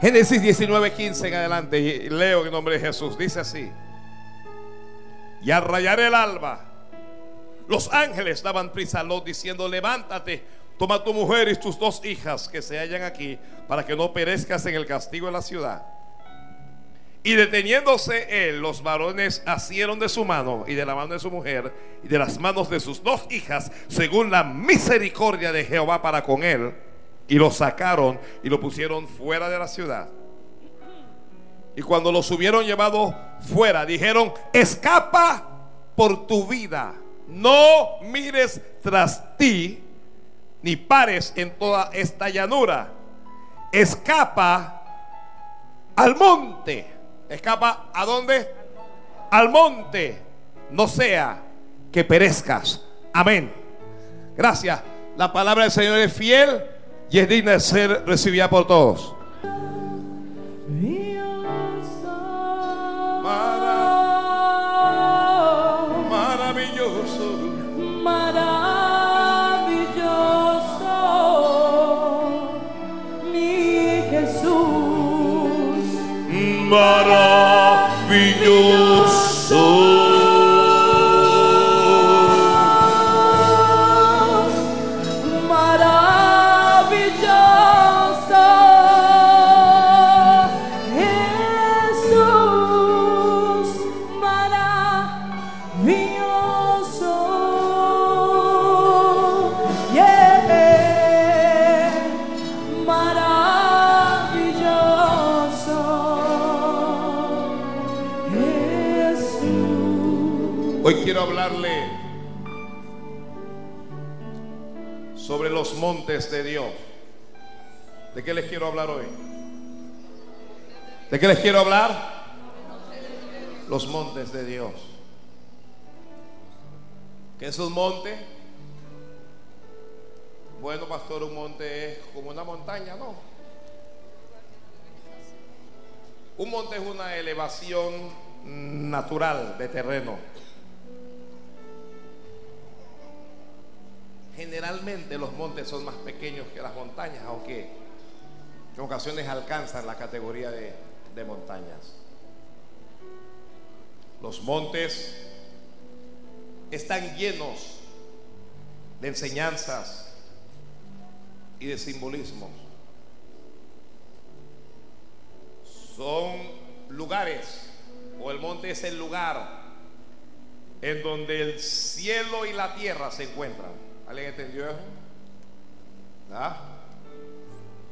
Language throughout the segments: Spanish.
Génesis 19, 15 en adelante. Y leo en nombre de Jesús. Dice así. Y al rayar el alba, los ángeles daban prisa a Lot diciendo, levántate, toma tu mujer y tus dos hijas que se hallan aquí, para que no perezcas en el castigo de la ciudad. Y deteniéndose él, los varones asieron de su mano y de la mano de su mujer y de las manos de sus dos hijas, según la misericordia de Jehová para con él, y lo sacaron y lo pusieron fuera de la ciudad. Y cuando los hubieron llevado fuera, dijeron, escapa por tu vida, no mires tras ti, ni pares en toda esta llanura, escapa al monte Escapa a dónde? Al monte. No sea que perezcas. Amén. Gracias. La palabra del Señor es fiel y es digna de ser recibida por todos. Maravilloso. Maravilloso. Mi Jesús. Maravilloso. Montes de Dios. ¿De qué les quiero hablar hoy? ¿De qué les quiero hablar? Los montes de Dios. ¿Qué es un monte? Bueno, pastor, un monte es como una montaña, ¿no? Un monte es una elevación natural de terreno. Generalmente los montes son más pequeños que las montañas, aunque en ocasiones alcanzan la categoría de, montañas. Los montes están llenos de enseñanzas y de simbolismos. Son lugares, o el monte es el lugar en donde el cielo y la tierra se encuentran. ¿Alguien entendió eso? ¿Ah?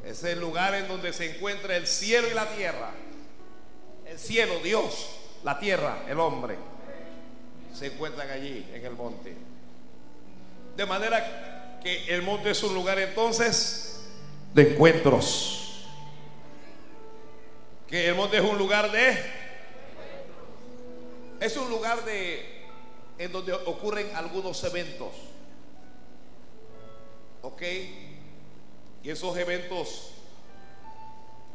Es el lugar en donde se encuentra el cielo y la tierra. El cielo, Dios, la tierra, el hombre, se encuentran allí en el monte. De manera que el monte es un lugar entonces de encuentros. Que el monte es un lugar de... Es un lugar de... En donde ocurren algunos eventos. ¿Ok? Y esos eventos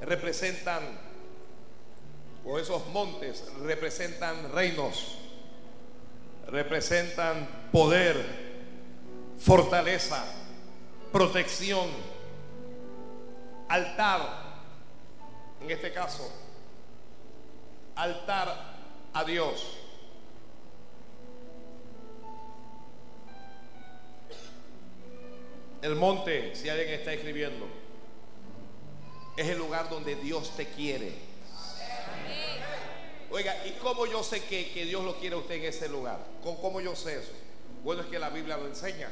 representan, o esos montes representan reinos, representan poder, fortaleza, protección, altar, en este caso, altar a Dios. El monte, si alguien está escribiendo, es el lugar donde Dios te quiere. Oiga, ¿y cómo yo sé que, que Dios lo quiere a usted en ese lugar? ¿Cómo, ¿Cómo yo sé eso? Bueno, es que la Biblia lo enseña.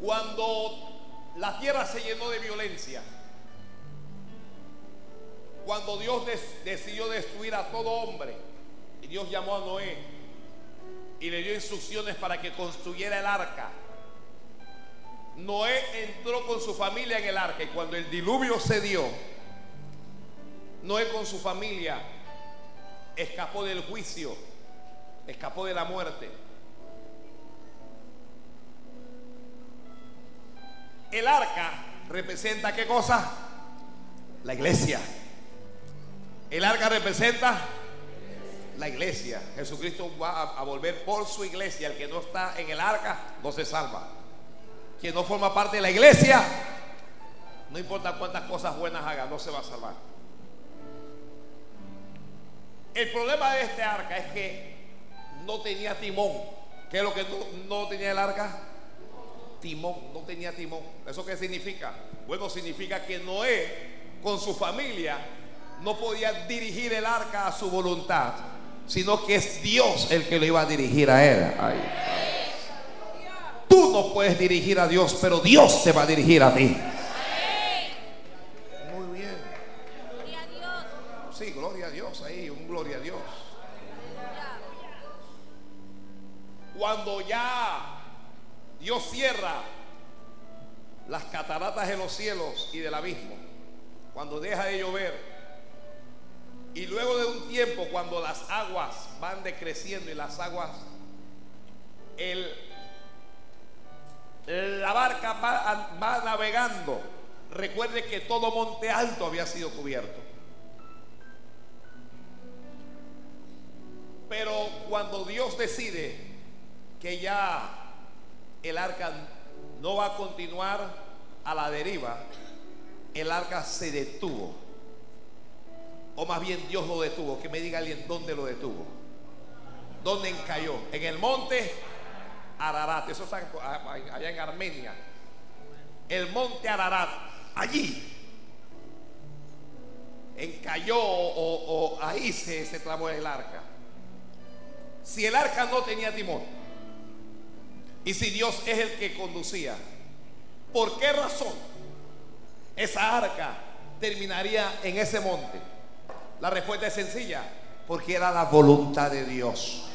Cuando la tierra se llenó de violencia, cuando Dios decidió destruir a todo hombre, y Dios llamó a Noé y le dio instrucciones para que construyera el arca. Noé entró con su familia en el arca y cuando el diluvio se dio, Noé con su familia escapó del juicio, escapó de la muerte. El arca representa qué cosa? La iglesia. El arca representa la iglesia. Jesucristo va a, volver por su iglesia. El que no está en el arca no se salva. Quien no forma parte de la iglesia No importa cuántas cosas buenas haga, no se va a salvar. El problema de este arca es que no tenía timón. ¿Qué es lo que no, no tenía el arca? Timón, no tenía timón. ¿Eso qué significa? Bueno, significa que Noé con su familia no podía dirigir el arca a su voluntad, sino que es Dios el que lo iba a dirigir a él. Ay. Tú no puedes dirigir a Dios, pero Dios te va a dirigir a ti. Muy bien. Gloria a Dios. Sí, gloria a Dios ahí, un gloria a Dios. Cuando ya Dios cierra las cataratas de los cielos y del abismo, cuando deja de llover, y luego de un tiempo, cuando las aguas van decreciendo y las aguas, el, la barca va, navegando, recuerde que todo monte alto había sido cubierto. Pero cuando Dios decide que ya el arca no va a continuar a la deriva, el arca se detuvo. O más bien Dios lo detuvo. Que me diga alguien dónde lo detuvo. ¿Dónde encalló? En el monte Ararat. Eso está allá en Armenia. El monte Ararat. Allí. Encalló o, o ahí se, se trabó el arca. Si el arca no tenía timón. Y si Dios es el que conducía. ¿Por qué razón esa arca terminaría en ese monte? La respuesta es sencilla, porque era la voluntad de Dios.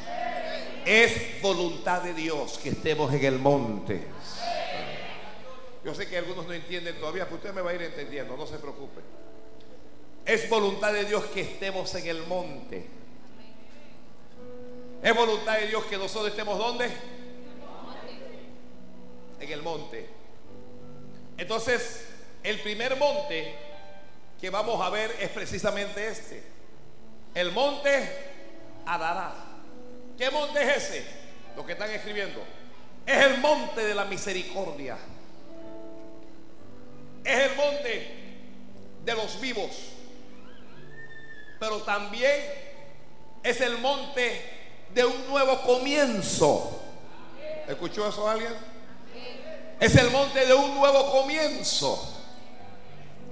Es voluntad de Dios que estemos en el monte. Yo sé que algunos no entienden todavía, pero usted me va a ir entendiendo, no se preocupe. Es voluntad de Dios que estemos en el monte. Es voluntad de Dios que nosotros estemos ¿dónde? En el monte. Entonces, el primer monte que vamos a ver es precisamente este. El monte Adarat. ¿Qué monte es ese? Lo que están escribiendo. Es el monte de la misericordia. Es el monte de los vivos. Pero también es el monte de un nuevo comienzo. ¿Escuchó eso alguien? Es el monte de un nuevo comienzo.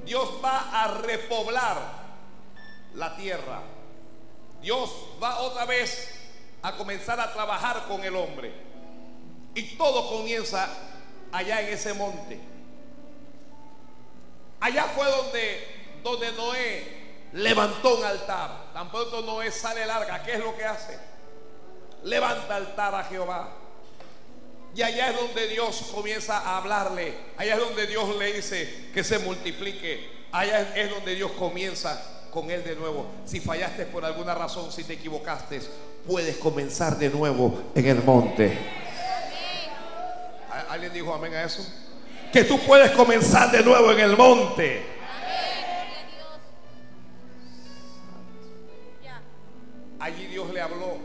Dios va a repoblar la tierra. Dios va otra vez a comenzar a trabajar con el hombre. Y todo comienza allá en ese monte. Allá fue donde, donde Noé levantó un altar. Tan pronto Noé sale larga. ¿Qué es lo que hace? Levanta altar a Jehová. Y allá es donde Dios comienza a hablarle. Allá es donde Dios le dice que se multiplique. Allá es donde Dios comienza con él de nuevo. Si fallaste por alguna razón, si te equivocaste, puedes comenzar de nuevo en el monte. ¿Alguien dijo amén a eso? Que tú puedes comenzar de nuevo en el monte. Allí Dios le habló.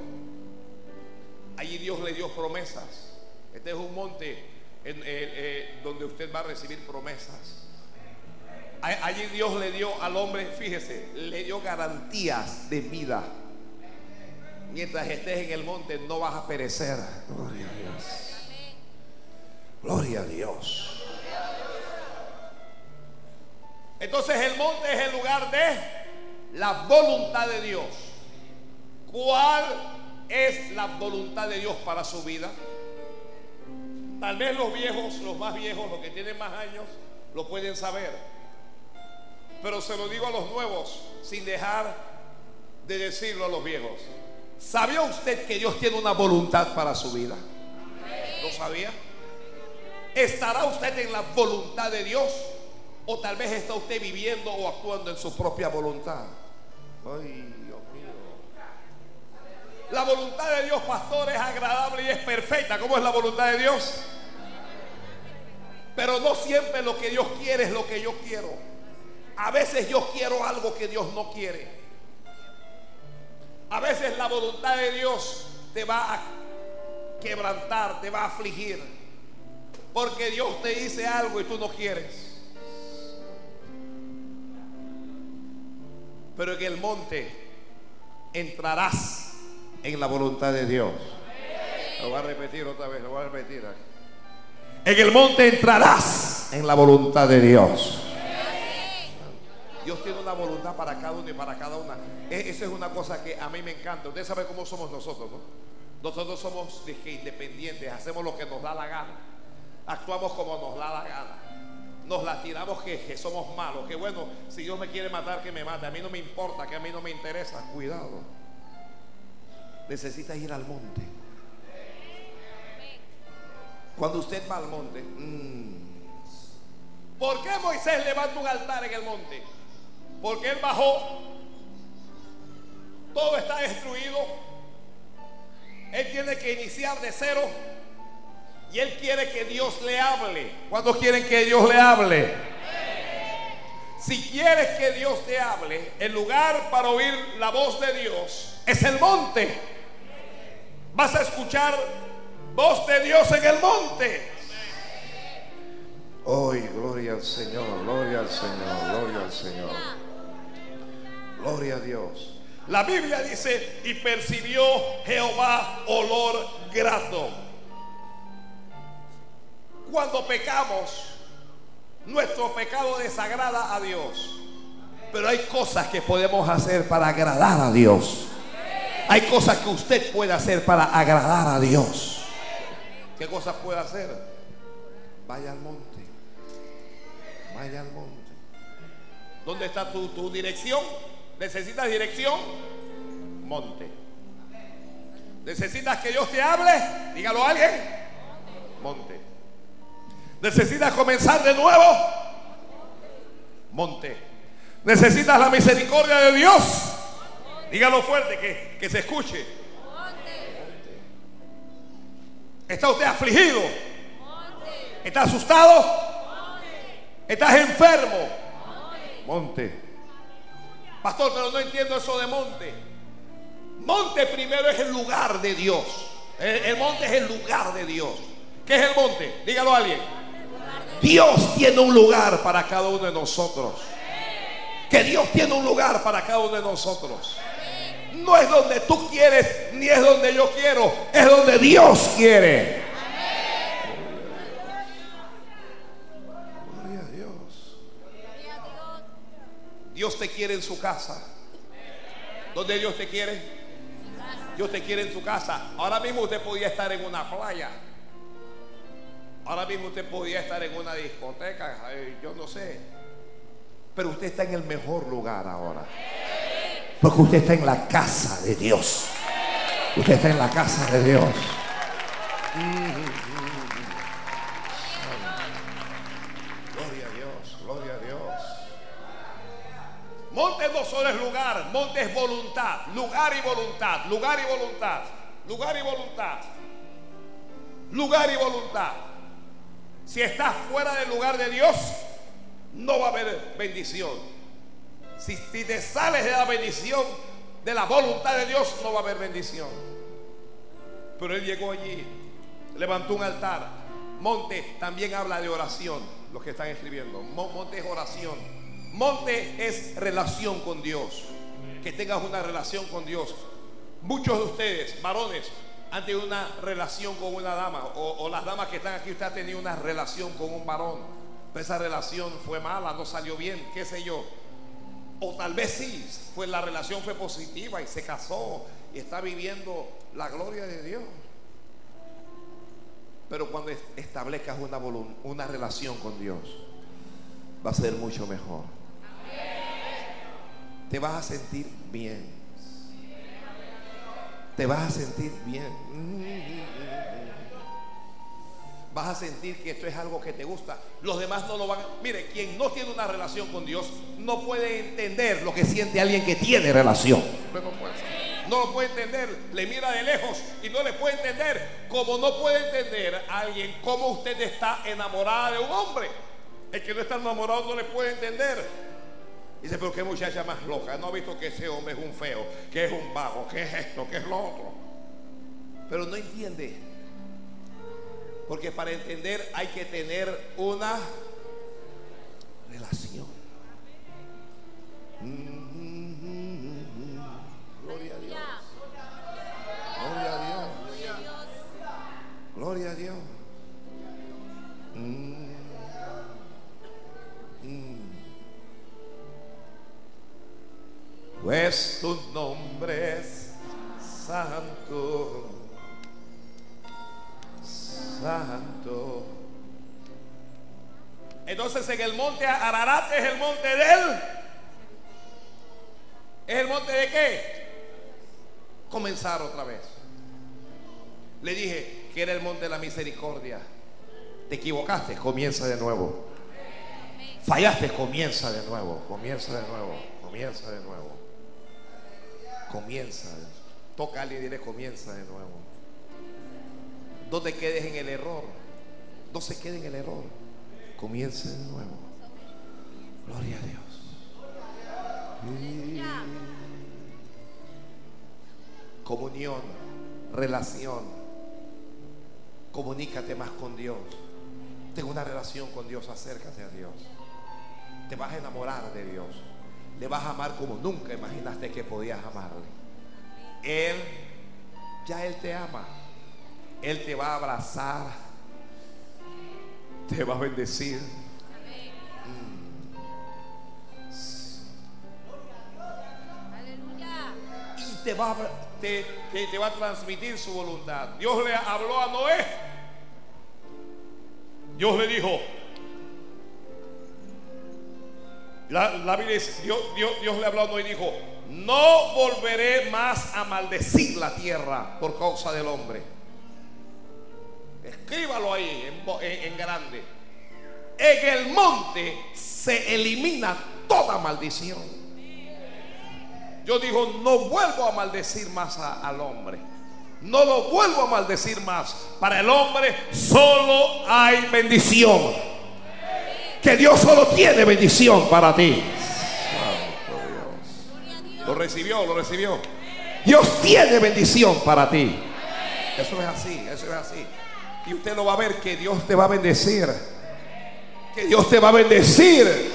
Allí Dios le dio promesas. Este es un monte en, eh, eh, donde usted va a recibir promesas. Allí Dios le dio al hombre, fíjese, le dio garantías de vida. Mientras estés en el monte no vas a perecer. Gloria a Dios. Gloria a Dios. Entonces el monte es el lugar de la voluntad de Dios. ¿Cuál es la voluntad de Dios para su vida? Tal vez los viejos, los más viejos, los que tienen más años, lo pueden saber. Pero se lo digo a los nuevos sin dejar de decirlo a los viejos. ¿Sabía usted que Dios tiene una voluntad para su vida? ¿Lo sabía? ¿Estará usted en la voluntad de Dios? ¿O tal vez está usted viviendo o actuando en su propia voluntad? Ay, Dios mío. La voluntad de Dios, pastor, es agradable y es perfecta. ¿Cómo es la voluntad de Dios? Pero no siempre lo que Dios quiere es lo que yo quiero. A veces yo quiero algo que Dios no quiere. A veces la voluntad de Dios te va a quebrantar, te va a afligir. Porque Dios te dice algo y tú no quieres. Pero en el monte entrarás en la voluntad de Dios. Lo voy a repetir otra vez, lo voy a repetir. En el monte entrarás en la voluntad de Dios. Dios tiene una voluntad para cada uno y para cada una. E- Esa es una cosa que a mí me encanta. Usted sabe cómo somos nosotros, ¿no? Nosotros somos dije, independientes, hacemos lo que nos da la gana. Actuamos como nos da la gana. Nos la tiramos que, somos malos. Que bueno, si Dios me quiere matar, que me mate. A mí no me importa, que a mí no me interesa. Cuidado. Necesitas ir al monte. Cuando usted va al monte, mm, ¿por qué Moisés levanta un altar en el monte? Porque él bajó, todo está destruido, él tiene que iniciar de cero y él quiere que Dios le hable. ¿Cuántos quieren que Dios le hable? Si quieres que Dios te hable, el lugar para oír la voz de Dios es el monte. Vas a escuchar voz de Dios en el monte. Hoy, gloria al Señor, gloria al Señor, gloria al Señor. Gloria a Dios. La Biblia dice, y percibió Jehová olor grato. Cuando pecamos, nuestro pecado desagrada a Dios. Pero hay cosas que podemos hacer para agradar a Dios. Hay cosas que usted puede hacer para agradar a Dios. ¿Qué cosas puede hacer? Vaya al monte. Vaya al monte. ¿Dónde está tu, tu dirección? ¿Necesitas dirección? Monte. ¿Necesitas que Dios te hable? Dígalo a alguien. Monte. ¿Necesitas comenzar de nuevo? Monte. ¿Necesitas la misericordia de Dios? Dígalo fuerte, que, que se escuche. ¿Está usted afligido? ¿Está asustado? ¿Estás enfermo? Monte. Pastor, pero no entiendo eso de monte. Monte primero es el lugar de Dios. El, monte es el lugar de Dios. ¿Qué es el monte? Dígalo a alguien. Dios tiene un lugar para cada uno de nosotros. Que Dios tiene un lugar para cada uno de nosotros. No es donde tú quieres, ni es donde yo quiero, es donde Dios quiere. Dios te quiere en su casa. ¿Dónde Dios te quiere? Dios te quiere en su casa. Ahora mismo usted podía estar en una playa. Ahora mismo usted podía estar en una discoteca. Yo no sé. Pero usted está en el mejor lugar ahora. Porque usted está en la casa de Dios. Usted está en la casa de Dios. Monte no solo es lugar, monte es voluntad, lugar y voluntad, lugar y voluntad, lugar y voluntad, lugar y voluntad. Si estás fuera del lugar de Dios, no va a haber bendición. Si, si te sales de la bendición, de la voluntad de Dios, no va a haber bendición. Pero él llegó allí, levantó un altar. Monte también habla de oración, los que están escribiendo. Mo- Monte es oración. Monte es relación con Dios. Que tengas una relación con Dios. Muchos de ustedes, varones, han tenido una relación con una dama. O, las damas que están aquí, usted ha tenido una relación con un varón. Pero esa relación fue mala, no salió bien, qué sé yo. O tal vez sí, fue, la relación fue positiva y se casó y está viviendo la gloria de Dios. Pero cuando es- establezcas una relación con Dios, va a ser mucho mejor. Te vas a sentir bien. Te vas a sentir bien. Vas a sentir que esto es algo que te gusta. Los demás no lo van a... Mire, quien no tiene una relación con Dios no puede entender lo que siente alguien que tiene relación. No lo puede entender. Le mira de lejos y no le puede entender. Como no puede entender a alguien cómo usted está enamorada de un hombre. El que no está enamorado no le puede entender. Dice, pero qué muchacha más loca. No ha visto que ese hombre es un feo, que es un vago, que es esto, que es lo otro. Pero no entiende. Porque para entender hay que tener una relación. Pues tu nombre es santo, santo. Entonces en el monte Ararat es el monte de él. ¿Es el monte de qué? Comenzar otra vez. Le dije que era el monte de la misericordia. Te equivocaste, comienza de nuevo. Fallaste, comienza de nuevo, comienza de nuevo, comienza de nuevo. Comienza. Toca a alguien y dile comienza de nuevo. No te quedes en el error. No se quede en el error. Comience de nuevo. Gloria a Dios. Comunión, relación. Comunícate más con Dios. Tengo una relación con Dios, acércate a Dios. Te vas a enamorar de Dios. Le vas a amar como nunca imaginaste que podías amarle. Él, ya Él te ama. Él te va a abrazar. Te va a bendecir. Aleluya. y te- te va a transmitir su voluntad. Dios le habló a Noé. Dios le dijo. La, Biblia dice, Dios, Dios, Dios le habló y dijo, no volveré más a maldecir la tierra por causa del hombre. Escríbalo ahí en, grande. En el monte se elimina toda maldición. Yo digo, no vuelvo a maldecir más al hombre. No lo vuelvo a maldecir más. Para el hombre solo hay bendición. Que Dios solo tiene bendición para ti. Santo Dios. Lo recibió, lo recibió. Dios tiene bendición para ti. Eso es así, eso es así. Y usted lo va a ver que Dios te va a bendecir. Que Dios te va a bendecir.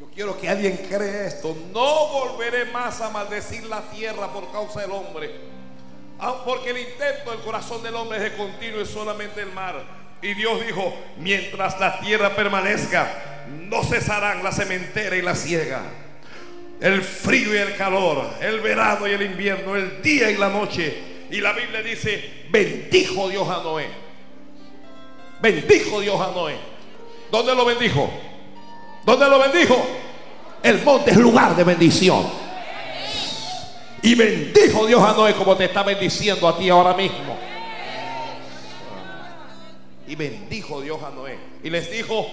Yo quiero que alguien cree esto. No volveré más a maldecir la tierra por causa del hombre. Ah, Porque el intento del corazón del hombre es de continuo y solamente el mar. Y Dios dijo, mientras la tierra permanezca, no cesarán la cementera y la siega. El frío y el calor, el verano y el invierno, el día y la noche. Y la Biblia dice, bendijo Dios a Noé. Bendijo Dios a Noé. ¿Dónde lo bendijo? ¿Dónde lo bendijo? El monte es lugar de bendición. Y bendijo Dios a Noé como te está bendiciendo a ti ahora mismo. Y bendijo Dios a Noé. Y les dijo,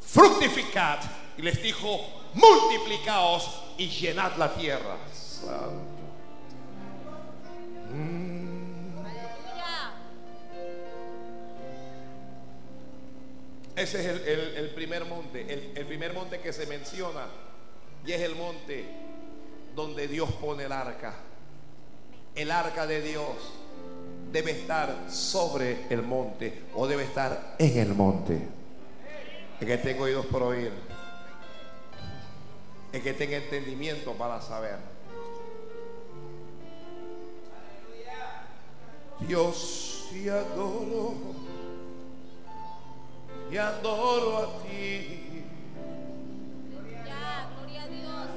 fructificad. Y les dijo, multiplicaos y llenad la tierra. Santo. Ese es el, primer monte, el primer monte que se menciona. Y es el monte donde Dios pone el arca. El arca de Dios debe estar sobre el monte o debe estar en el monte. El que tenga oídos por oír. El que tenga entendimiento para saber. Dios te adoro y adoro a ti Ya, gloria a Dios.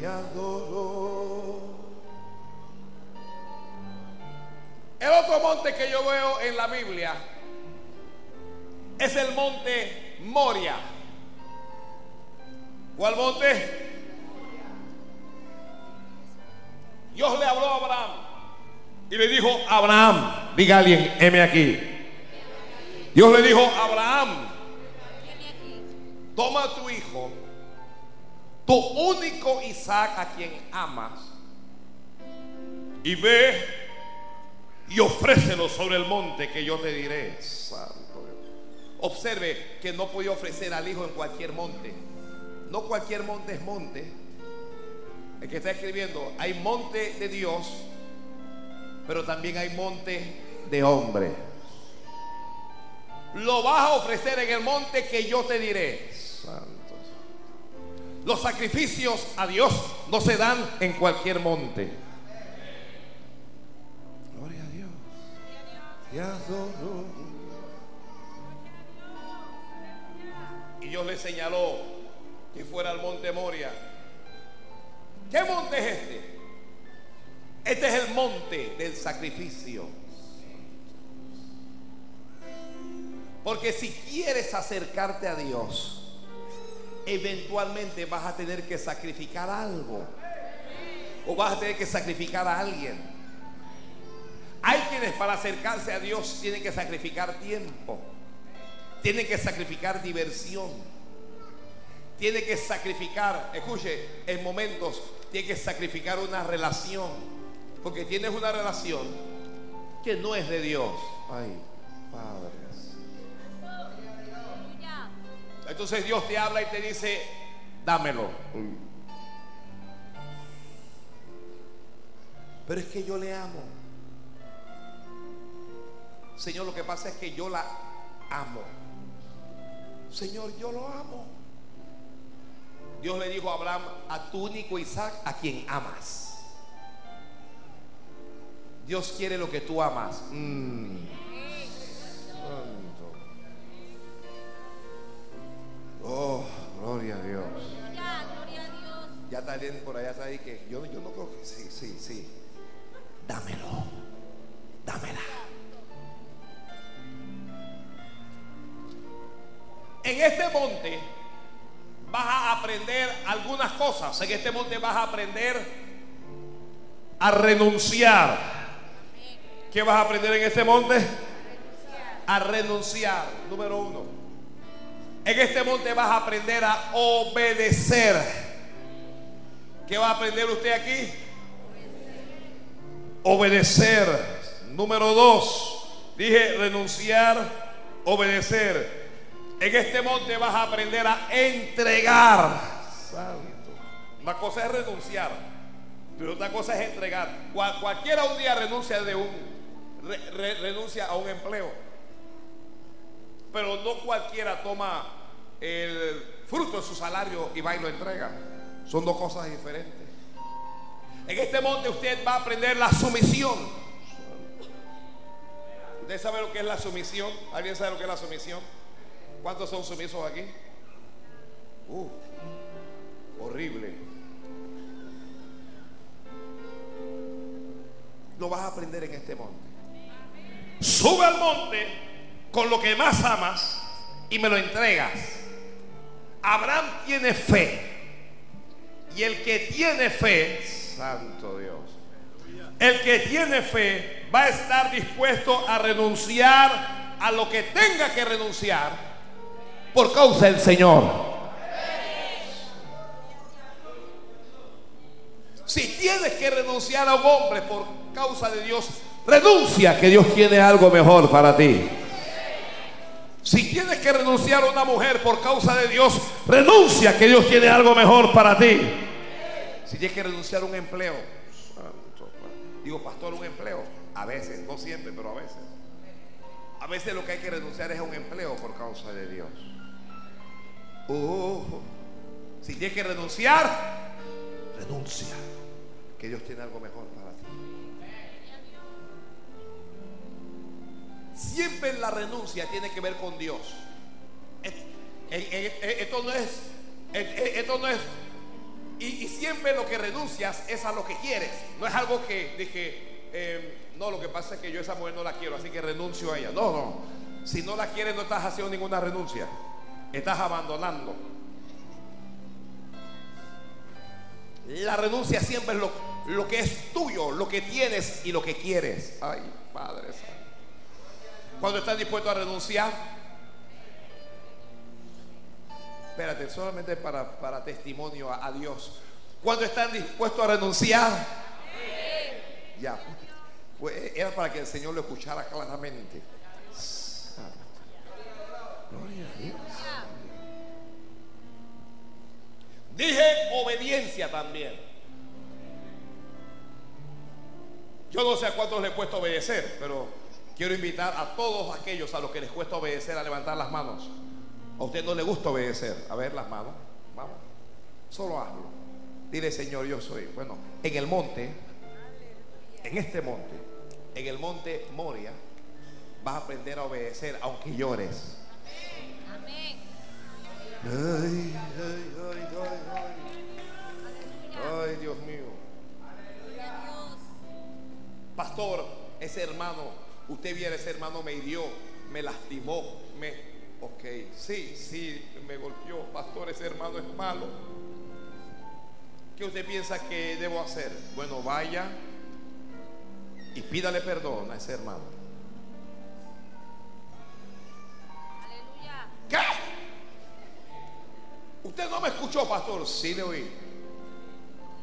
y adoro. El otro monte que yo veo en la Biblia es el monte Moria. ¿Cuál monte? Dios le habló a Abraham y le dijo, Abraham, diga alguien, heme aquí. Dios le dijo, Abraham, toma tu hijo, tu único Isaac a quien amas, y ve y ofrécelo sobre el monte que yo te diré. Santo. Observe que no podía ofrecer al hijo en cualquier monte. No cualquier monte es monte. El que está escribiendo, hay monte de Dios, pero también hay monte de hombre. Lo vas a ofrecer en el monte que yo te diré. Santo. Los sacrificios a Dios no se dan en cualquier monte. Y Dios le señaló que fuera al monte Moria. ¿Qué monte es este? Este es el monte del sacrificio. Porque si quieres acercarte a Dios, eventualmente vas a tener que sacrificar algo. O vas a tener que sacrificar a alguien. Hay quienes para acercarse a Dios tienen que sacrificar tiempo. Tienen que sacrificar diversión. Tienen que sacrificar, escuche, en momentos tiene que sacrificar una relación. Porque tienes una relación que no es de Dios. Ay, padres. Entonces Dios te habla y te dice, dámelo. Pero es que yo le amo. Señor, lo que pasa es que yo la amo. Señor, yo lo amo. Dios le dijo a Abraham, a tu único Isaac, a quien amas. Dios quiere lo que tú amas. Mm. Oh, gloria a Dios. Ya está alguien por allá que yo, yo no creo que sí, sí, sí. Dámelo. Dámela. En este monte vas a aprender algunas cosas. En este monte vas a aprender a renunciar. ¿Qué vas a aprender en este monte? A renunciar. Número uno. En este monte vas a aprender a obedecer. ¿Qué va a aprender usted aquí? Obedecer. Número dos. Dije renunciar, obedecer. En este monte vas a aprender a entregar. Santo. Una cosa es renunciar, pero otra cosa es entregar. Cual- cualquiera un día renuncia de un re- re- renuncia a un empleo. Pero no cualquiera toma el fruto de su salario y va y lo entrega. Son dos cosas diferentes. En este monte usted va a aprender la sumisión. ¿Usted sabe lo que es la sumisión? ¿Alguien sabe lo que es la sumisión? ¿Cuántos son sumisos aquí? Uh, horrible. Lo vas a aprender en este monte. Sube al monte con lo que más amas y me lo entregas. Abraham tiene fe. Y el que tiene fe, santo Dios, el que tiene fe va a estar dispuesto a renunciar a lo que tenga que renunciar por causa del Señor. Si tienes que renunciar a un hombre por causa de Dios, renuncia que Dios tiene algo mejor para ti. Si tienes que renunciar a una mujer por causa de Dios, renuncia que Dios tiene algo mejor para ti. Si tienes que renunciar a un empleo, digo pastor, un empleo, a veces, no siempre, pero a veces. A veces lo que hay que renunciar es a un empleo por causa de Dios. Si tienes que renunciar, renuncia, que Dios tiene algo mejor para ti. Siempre la renuncia tiene que ver con Dios. Es- Esto no es, esto no es, y, siempre lo que renuncias es a lo que quieres. No es algo que dije, eh, no, lo que pasa es que yo esa mujer no la quiero, así que renuncio a ella. No, no. Si no la quieres, no estás haciendo ninguna renuncia. Estás abandonando. La renuncia siempre es lo, lo que es tuyo, lo que tienes y lo que quieres. Ay, Padre. Cuando estás dispuesto a renunciar, espérate, solamente para, para testimonio a, Dios. Cuando están dispuestos a renunciar, ya, era para que el Señor lo escuchara claramente. Gloria a Dios. Dije obediencia también. Yo no sé a cuántos les cuesta obedecer, pero quiero invitar a todos aquellos a los que les cuesta obedecer a levantar las manos. A usted no le gusta obedecer. A ver las manos. Vamos. Solo hazlo. Dile, Señor, yo soy. Bueno, en el monte, en este monte, en el monte Moria, vas a aprender a obedecer aunque llores. Ay, ay, ay, ay, ay. Ay, Dios mío. Pastor, ese hermano, usted viera, ese hermano me hirió, me lastimó, me... Ok, sí, sí, me golpeó. Pastor, ese hermano es malo. ¿Qué usted piensa que debo hacer? Bueno, vaya y pídale perdón a ese hermano. Aleluya. ¿Qué? Usted no me escuchó, pastor. Sí le oí.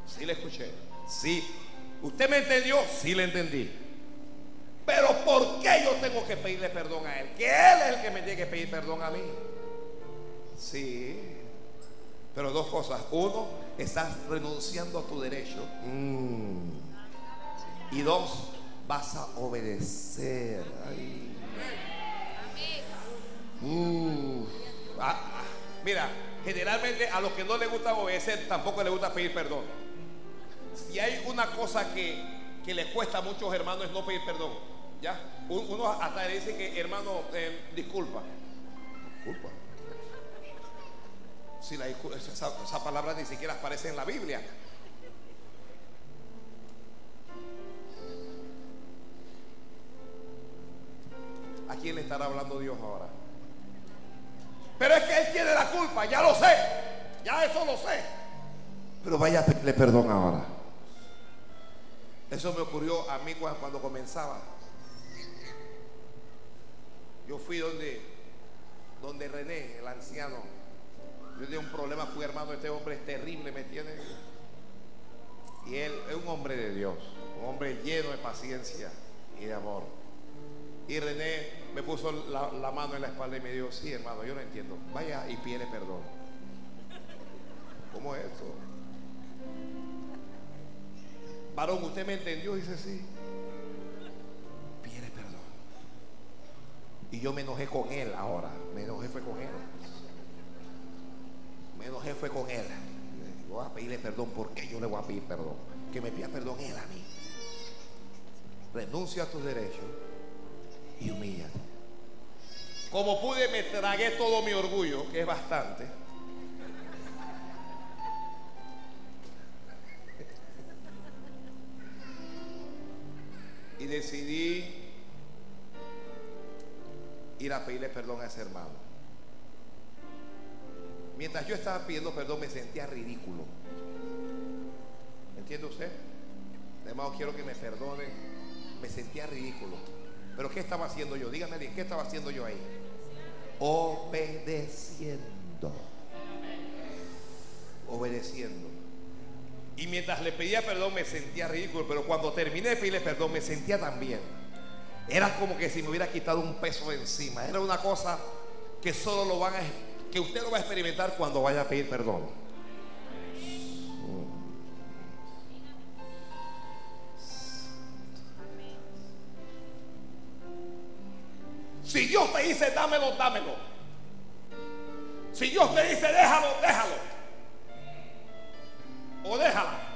Sí le escuché. Sí. ¿Usted me entendió? Sí le entendí. Pero ¿por qué yo tengo que pedirle perdón a él? Que él es el que me tiene que pedir perdón a mí. Sí. Pero dos cosas. Uno, estás renunciando a tu derecho. Mm. Y dos, vas a obedecer. Ay. Ah, ah. Mira, generalmente a los que no les gusta obedecer tampoco les gusta pedir perdón. Si hay una cosa que, que les cuesta a muchos hermanos es no pedir perdón. ¿Ya? Un- Uno hasta le dice que hermano, eh, disculpa. Disculpa. Si la esa, esa palabra ni siquiera aparece en la Biblia. ¿A quién le estará hablando Dios ahora? Pero es que Él tiene la culpa, ya lo sé. Ya eso lo sé. Pero vaya a pedirle perdón ahora. Eso me ocurrió a mí cua- cuando comenzaba. Yo fui donde, donde René, el anciano. Yo tenía un problema un hermano, este hombre es terrible, ¿me entiende? Y él es un hombre de Dios, un hombre lleno de paciencia y de amor. Y René me puso la, mano en la espalda y me dijo, sí hermano, yo no entiendo. Vaya y pide perdón. ¿Cómo es esto? Varón, ¿usted me entendió? Dice, sí. Pide perdón. Y yo me enojé con él ahora. Me enojé fue con él. Me enojé fue con él. Voy a pedirle perdón. ¿Por qué yo le voy a pedir perdón? Que me pida perdón él a mí. Renuncia a tus derechos y humíllate. Como pude, me tragué todo mi orgullo, que es bastante. Y decidí ir a pedirle perdón a ese hermano. Mientras yo estaba pidiendo perdón, me sentía ridículo. ¿Entiende usted? Hermano, quiero que me perdone. Me sentía ridículo. Pero ¿qué estaba haciendo yo? Dígame ¿qué estaba haciendo yo ahí? Obedeciendo. Obedeciendo. Y mientras le pedía perdón me sentía ridículo, pero cuando terminé de pedirle perdón me sentía tan bien. Era como que si me hubiera quitado un peso de encima. Era una cosa que solo lo van a, que usted lo va a experimentar cuando vaya a pedir perdón. Dice dámelo, dámelo. Si Dios te dice déjalo, déjalo. O déjala.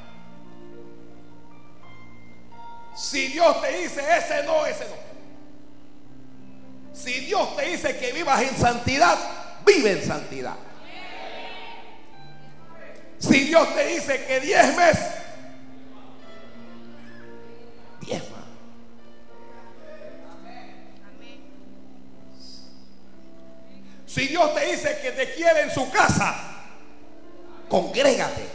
Si Dios te dice ese no, ese no. Si Dios te dice que vivas en santidad, vive en santidad. Si Dios te dice que diezmes, diezma. Si Dios te dice que te quiere en su casa, congrégate.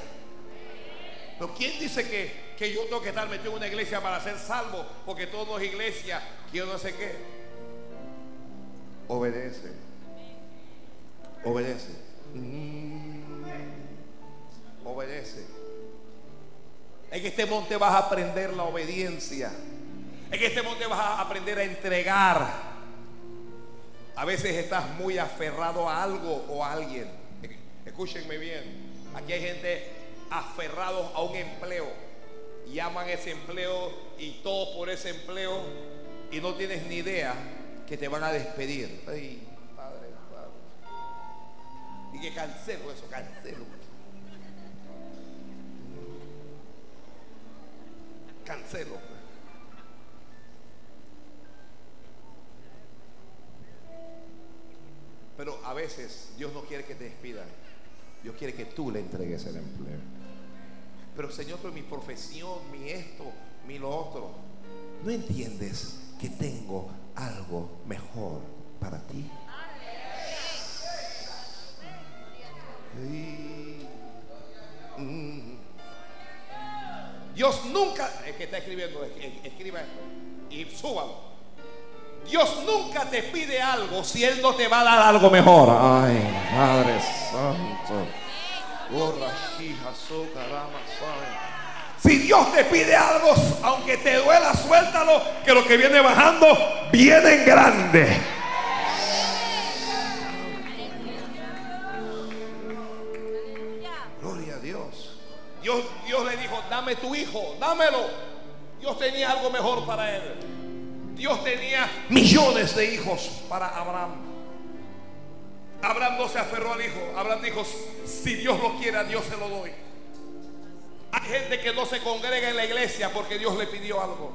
Pero ¿quién dice que, que yo tengo que estar metido en una iglesia para ser salvo? Porque todo es iglesia, que yo no sé qué. Obedece. Obedece. Mm. Obedece. En este monte vas a aprender la obediencia. En este monte vas a aprender a entregar. A veces estás muy aferrado a algo o a alguien. Escúchenme bien. Aquí hay gente aferrados a un empleo. Y aman ese empleo y todo por ese empleo. Y no tienes ni idea que te van a despedir. Ay, padre, padre. Y que cancelo eso, cancelo. Cancelo. Pero a veces Dios no quiere que te despidan. Dios quiere que tú le entregues el empleo. pero Señor, pero mi profesión, mi esto, mi lo otro. ¿No entiendes que tengo algo mejor para ti? Dios nunca, el que está escribiendo, es- es- escriba esto y súbalo. Dios nunca te pide algo si Él no te va a dar algo mejor. Ay, Padre Santo. Si Dios te pide algo, aunque te duela, suéltalo, que lo que viene bajando viene en grande. Gloria a Dios. Dios. Dios le dijo, dame tu hijo, dámelo. Dios tenía algo mejor para él. Dios tenía millones de hijos para Abraham. Abraham no se aferró al hijo. Abraham dijo, si Dios lo quiere, a Dios se lo doy. Hay gente que no se congrega en la iglesia porque Dios le pidió algo.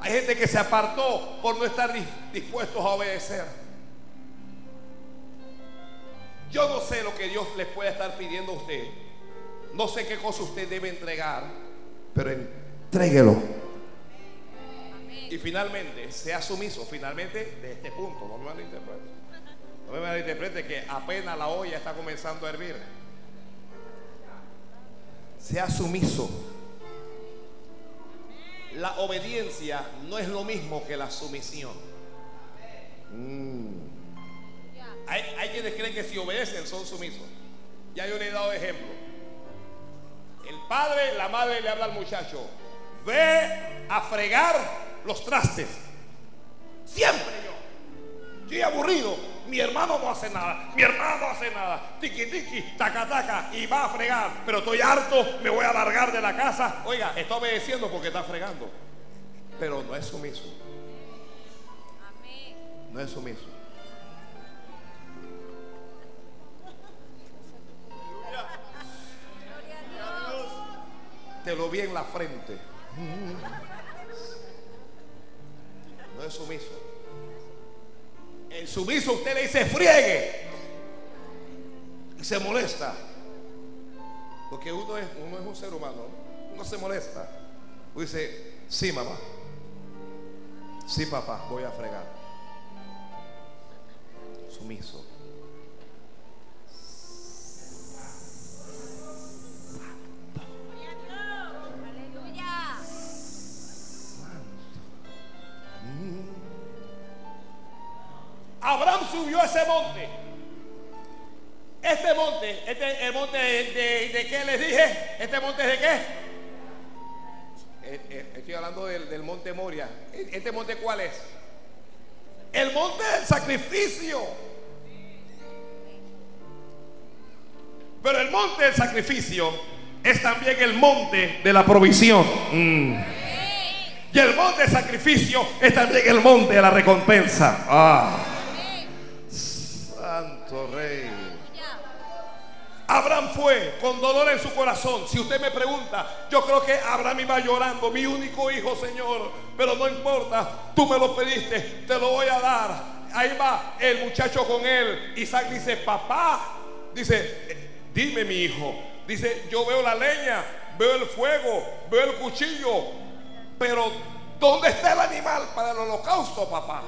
Hay gente que se apartó por no estar dis- dispuestos a obedecer. Yo no sé lo que Dios le puede estar pidiendo a usted. No sé qué cosa usted debe entregar, pero entréguelo. Y finalmente, sea sumiso. Finalmente, de este punto, no me malinterprete. No me malinterprete que apenas la olla está comenzando a hervir. Sea sumiso. La obediencia no es lo mismo que la sumisión. Hay, hay quienes creen que si obedecen son sumisos. Ya yo le he dado ejemplo. El padre, la madre le habla al muchacho, ve a fregar los trastes. Siempre yo. Estoy aburrido. Mi hermano no hace nada. Mi hermano no hace nada. Tiki tiki, taca taca. Y va a fregar. Pero estoy harto. Me voy a largar de la casa. Oiga, está obedeciendo porque está fregando. Pero no es sumiso. No es sumiso. Te lo vi en la frente. Es sumiso. El sumiso usted le dice friegue. Y se molesta. Porque uno es, uno es un ser humano. Uno se molesta. Uno dice, sí mamá. Sí papá, voy a fregar. Sumiso. Abraham subió a ese monte. Este monte, este el monte de, de- de qué les dije, este monte es de qué? Eh, eh, Estoy hablando del, del monte Moria. ¿Este monte cuál es? El monte del sacrificio. Pero el monte del sacrificio es también el monte de la provisión. Mm. Y el monte del sacrificio es también el monte de la recompensa. Ah. Rey. Abraham fue con dolor en su corazón. Si usted me pregunta, yo creo que Abraham iba llorando, mi único hijo, Señor. Pero no importa, tú me lo pediste, te lo voy a dar. Ahí va el muchacho con él. Isaac dice, papá, dice, "Eh, dime mi hijo. Dice, yo veo la leña, veo el fuego, veo el cuchillo. Pero, ¿dónde está el animal para el holocausto, papá?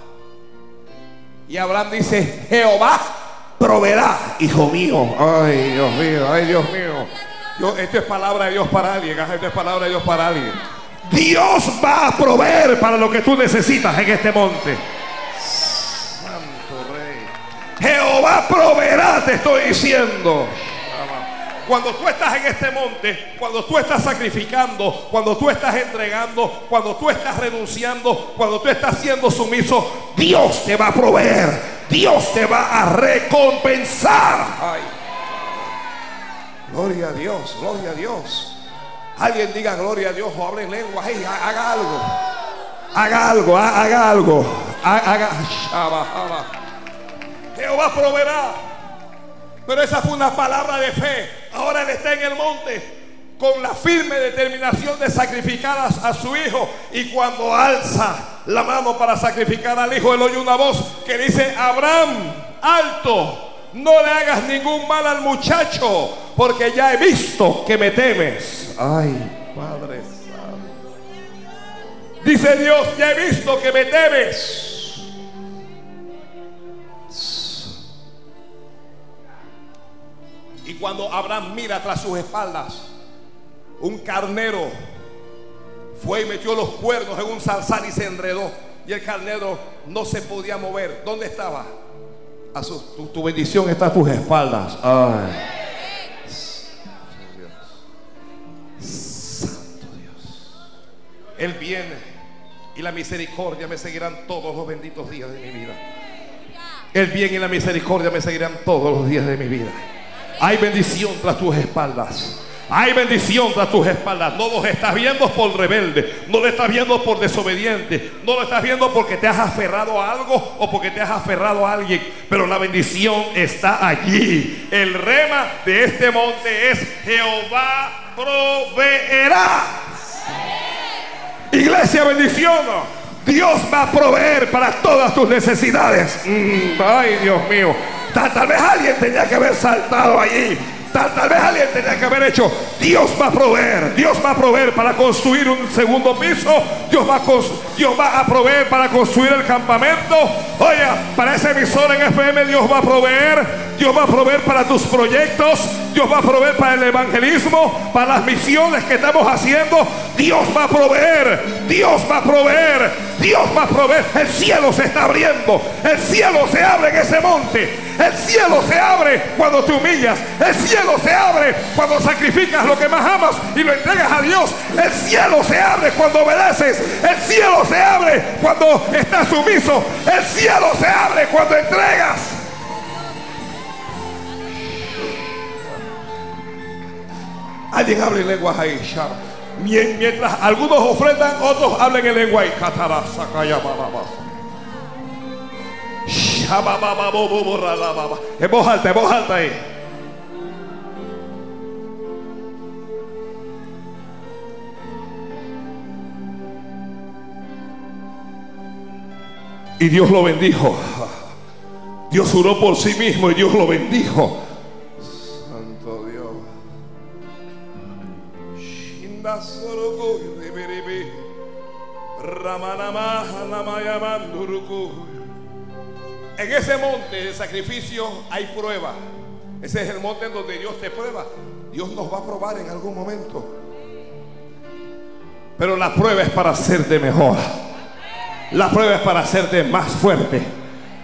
Y Abraham dice, Jehová proveerá, hijo mío. Ay, Dios mío, ay, Dios mío. Yo, esto es palabra de Dios para alguien, esto es palabra de Dios para alguien. Dios va a proveer para lo que tú necesitas en este monte. Santo Rey. Jehová proveerá, te estoy diciendo. Cuando tú estás en este monte, cuando tú estás sacrificando, cuando tú estás entregando, cuando tú estás renunciando, cuando tú estás siendo sumiso, Dios te va a proveer, Dios te va a recompensar. Ay. Gloria a Dios, gloria a Dios. Alguien diga gloria a Dios o hable en lengua, hey, ha- haga algo. Haga algo, ha- haga algo. Ha- Haga. Jehová proveerá. Pero esa fue una palabra de fe. Ahora él está en el monte con la firme determinación de sacrificar a, su hijo. Y cuando alza la mano para sacrificar al hijo, él oye una voz que dice, Abraham, alto, no le hagas ningún mal al muchacho, porque ya he visto que me temes. Ay, Padre Santo. Dice Dios, ya he visto que me temes. Y cuando Abraham mira tras sus espaldas, un carnero fue y metió los cuernos en un zarzal y se enredó. Y el carnero no se podía mover. ¿Dónde estaba? A tu, bendición está a tus espaldas. Ay. Él viene y la misericordia me seguirán todos los benditos días de mi vida. El bien y la misericordia me seguirán todos los días de mi vida. Hay bendición tras tus espaldas. Hay bendición tras tus espaldas. No los estás viendo por rebelde. No lo estás viendo por desobediente. No lo estás viendo porque te has aferrado a algo o porque te has aferrado a alguien. Pero la bendición está allí. El rema de este monte es Jehová proveerá. Iglesia, bendición. Dios va a proveer para todas tus necesidades. Mm, ay, Dios mío. Tal, vez alguien tenía que haber saltado allí. Tal, tal vez alguien tenía que haber hecho. Dios va a proveer. Dios va a proveer para construir un segundo piso. Dios va a, Dios va a proveer para construir el campamento. Oye, para ese emisor en FM Dios va a proveer. Dios va a proveer para tus proyectos. Dios va a proveer para el evangelismo, para las misiones que estamos haciendo. Dios va a proveer. Dios va a proveer. Dios va a proveer. El cielo se está abriendo. El cielo se abre en ese monte. El cielo se abre cuando te humillas. El cielo se abre cuando sacrificas lo que más amas y lo entregas a Dios. El cielo se abre cuando obedeces. El cielo se abre cuando estás sumiso. El cielo se abre cuando entregas. Alguien habla en lenguas ahí, Shar. Mien- Mientras algunos ofrendan, otros hablan en lengua. Shababababoboralababa. En voz alta, en voz alta. Y Dios lo bendijo. Dios juró por sí mismo y Dios lo bendijo. Santo Dios. En ese monte de sacrificio hay prueba. Ese es el monte en donde Dios te prueba. Dios nos va a probar en algún momento. Pero la prueba es para hacerte mejor. La prueba es para hacerte más fuerte.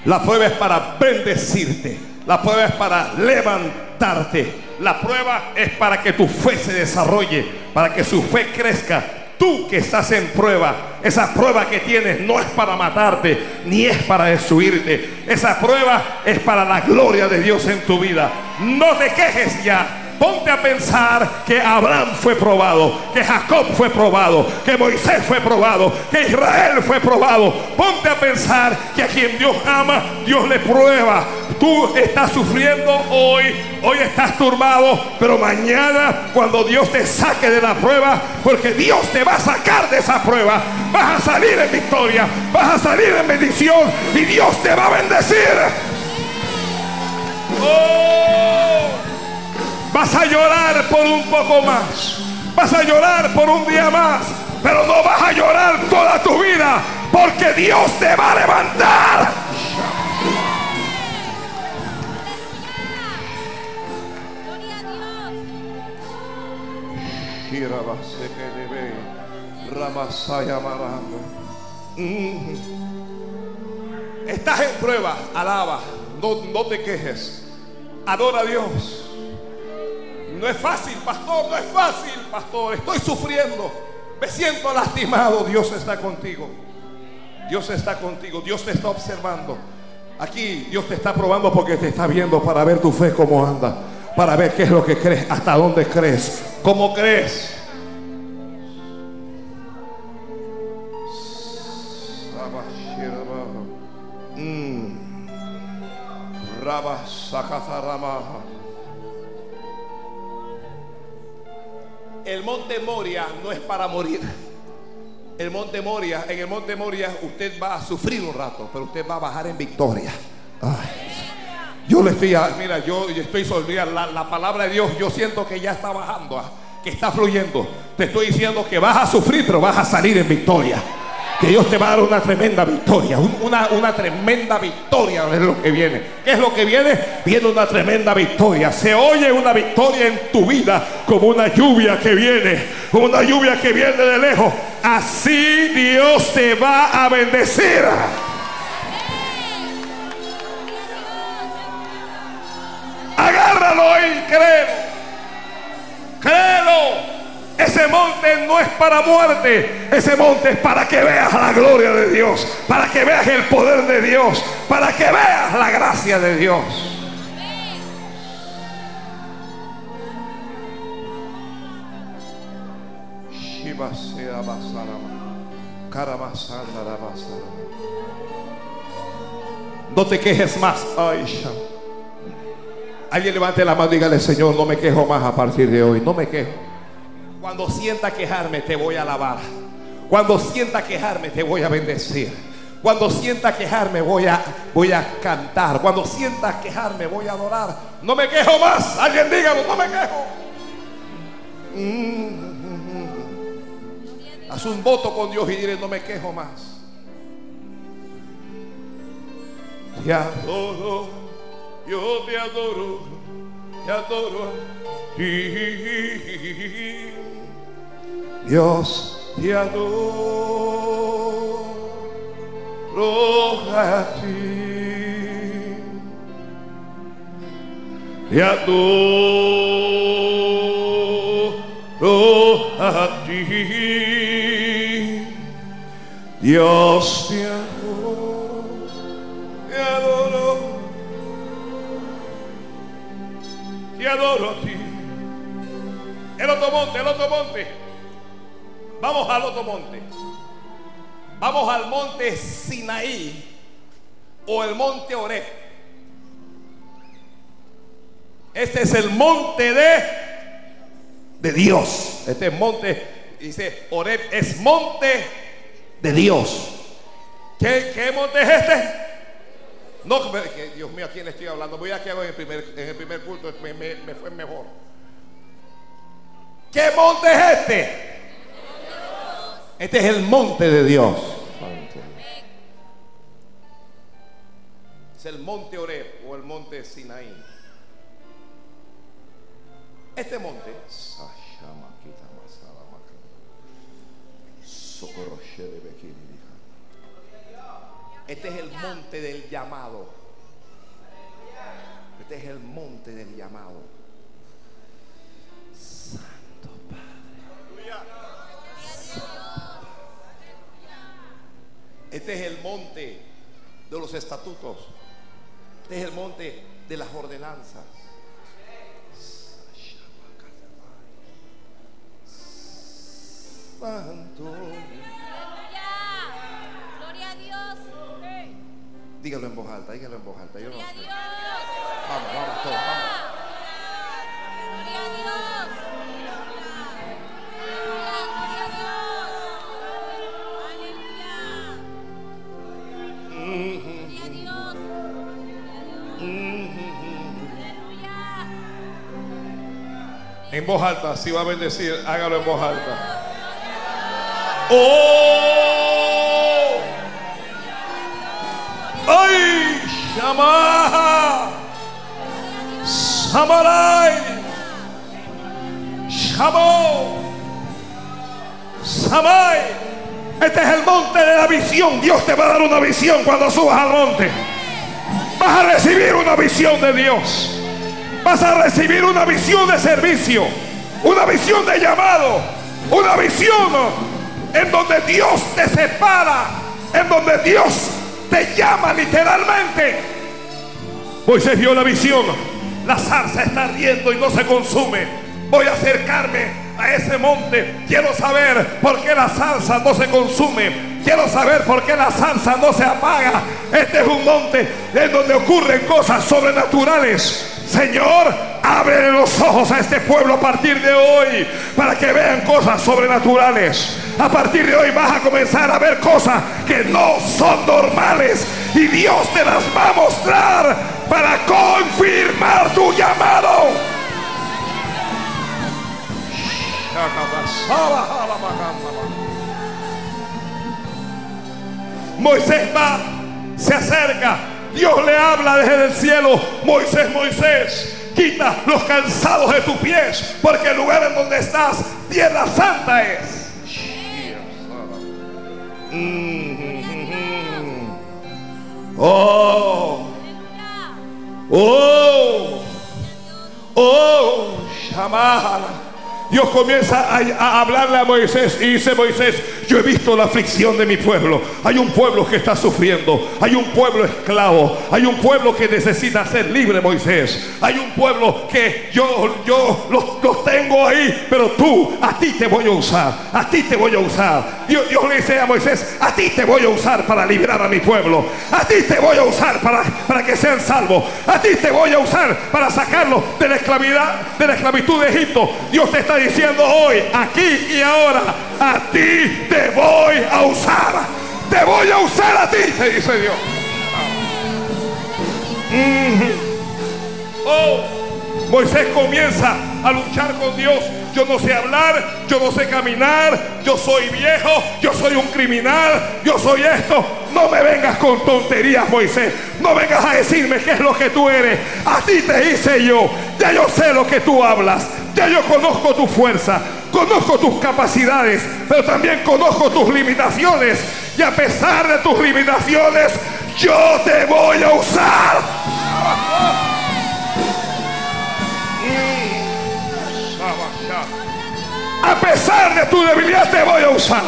La prueba es para bendecirte. La prueba es para levantarte. La prueba es para que tu fe se desarrolle, para que su fe crezca. Tú que estás en prueba, esa prueba que tienes no es para matarte, ni es para destruirte. Esa prueba es para la gloria de Dios en tu vida. No te quejes ya. Ponte a pensar que Abraham fue probado, que Jacob fue probado, que Moisés fue probado, que Israel fue probado. Ponte a pensar que a quien Dios ama, Dios le prueba. Tú estás sufriendo hoy, hoy estás turbado, pero mañana cuando Dios te saque de la prueba, porque Dios te va a sacar de esa prueba, vas a salir en victoria, vas a salir en bendición y Dios te va a bendecir. Oh. Vas a llorar por un poco más. Vas a llorar por un día más. Pero no vas a llorar toda tu vida. Porque Dios te va a levantar. Gloria a Dios. Estás en prueba. Alaba. No, no te quejes. Adora a Dios. No es fácil, pastor, no es fácil, pastor. Estoy sufriendo. Me siento lastimado. Dios está contigo. Dios está contigo. Dios te está observando. Aquí Dios te está probando porque te está viendo para ver tu fe cómo anda. Para ver qué es lo que crees, hasta dónde crees, cómo crees. Mm. El monte Moria no es para morir. El monte Moria, en el monte Moria usted va a sufrir un rato, pero usted va a bajar en victoria. Yo le estoy, mira, yo, estoy la, la palabra de Dios, yo siento que ya está bajando, ah, que está fluyendo. Te estoy diciendo que vas a sufrir, pero vas a salir en victoria. Que Dios te va a dar una tremenda victoria. un- Una, una tremenda victoria es lo que viene. ¿Qué es lo que viene? Viene una tremenda victoria. Se oye una victoria en tu vida como una lluvia que viene. Una lluvia que viene de lejos. Así Dios te va a bendecir. Agárralo y créelo. Créelo. Ese monte no es para muerte. Ese monte es para que veas la gloria de Dios. Para que veas el poder de Dios. Para que veas la gracia de Dios. No te quejes más. Alguien levante la mano y dígale, Señor, no me quejo más a partir de hoy. No me quejo. Cuando sienta quejarme, te voy a alabar. Cuando sienta quejarme, te voy a bendecir. Cuando sienta quejarme, voy a, voy a cantar. Cuando sienta quejarme, voy a adorar. No me quejo más. Alguien dígalo, no me quejo. Mm. Haz un voto con Dios y dile, no me quejo más. Te adoro, yo te adoro, te adoro a ti. Dios, te adoro a ti. Te adoro a ti. Dios, te adoro, te adoro, te adoro a ti. El otro monte, el otro monte. Vamos al otro monte. Vamos al monte Sinaí o el monte Oreb. Este es el monte de, de Dios. Este monte, dice Oreb, es monte de Dios. ¿Qué, monte es este? No, Dios mío, ¿a quién le estoy hablando? Voy a que hago en el primer, en el primer culto, me- me fue mejor. ¿Qué monte es este? Este es el monte de Dios. Es el monte Oreb o el monte Sinaí. Este monte. Este es el monte del llamado. Este es el monte del llamado. Este es el monte de los estatutos. Este es el monte de las ordenanzas. Santo. Gloria a Dios. Dígalo en voz alta, dígalo en voz alta. Yo no sé. Dios. Vamos, vamos todos, vamos. En voz alta, si va a bendecir, hágalo en voz alta. ¡Oh! ¡Ay! ¡Shama! ¡Samarai! ¡Shamo! ¡Samai! Este es el monte de la visión. Dios te va a dar una visión cuando subas al monte. Vas a recibir una visión de Dios. Vas a recibir una visión de servicio, una visión de llamado, una visión en donde Dios te separa, en donde Dios te llama literalmente. Moisés vio la visión, la zarza está ardiendo y no se consume. Voy a acercarme a ese monte. Quiero saber por qué la zarza no se consume. Quiero saber por qué la zarza no se apaga. Este es un monte en donde ocurren cosas sobrenaturales. Señor, abre los ojos a este pueblo a partir de hoy para que vean cosas sobrenaturales. A partir de hoy vas a comenzar a ver cosas que no son normales y Dios te las va a mostrar para confirmar tu llamado. Moisés va, se acerca. Dios le habla desde el cielo. Moisés, Moisés, quita los cansados de tus pies, porque el lugar en donde estás, tierra santa es. Oh, oh, oh, Shamala. Dios comienza a, hablarle a Moisés y dice Moisés, yo he visto la aflicción de mi pueblo. Hay un pueblo que está sufriendo. Hay un pueblo esclavo. Hay un pueblo que necesita ser libre, Moisés. Hay un pueblo que yo, yo los, los tengo ahí, pero tú, a ti te voy a usar. A ti te voy a usar. Dios, Dios le dice a Moisés, a ti te voy a usar para liberar a mi pueblo. A ti te voy a usar para, para que sean salvos. A ti te voy a usar para sacarlos de la esclavidad, de la esclavitud de Egipto. Dios te está diciendo hoy, aquí y ahora, a ti te voy a usar. Te voy a usar a ti, te dice Dios. Mhm. Oh, Moisés comienza a luchar con Dios. Yo no sé hablar, yo no sé caminar, yo soy viejo, yo soy un criminal, yo soy esto. No me vengas con tonterías, Moisés. No vengas a decirme qué es lo que tú eres. A ti te hice yo. Ya yo sé lo que tú hablas. Ya yo conozco tu fuerza, conozco tus capacidades, pero también conozco tus limitaciones. Y a pesar de tus limitaciones, yo te voy a usar. A pesar de tu debilidad te voy a usar.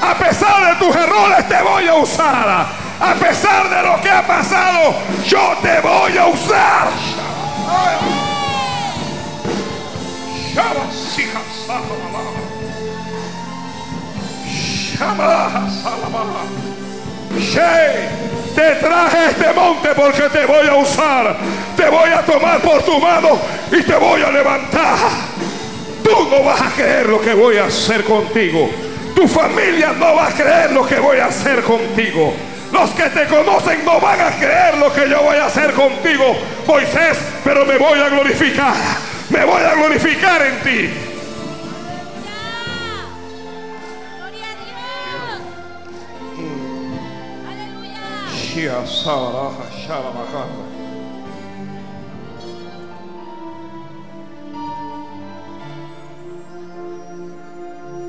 A pesar de tus errores te voy a usar. A pesar de lo que ha pasado, yo te voy a usar. Te traje este monte porque te voy a usar. Te voy a tomar por tu mano y te voy a levantar. Tú no vas a creer lo que voy a hacer contigo. Tu familia no va a creer lo que voy a hacer contigo. Los que te conocen no van a creer lo que yo voy a hacer contigo, Moisés, pero me voy a glorificar. Me voy a glorificar en ti. Gloria a Dios. Aleluya.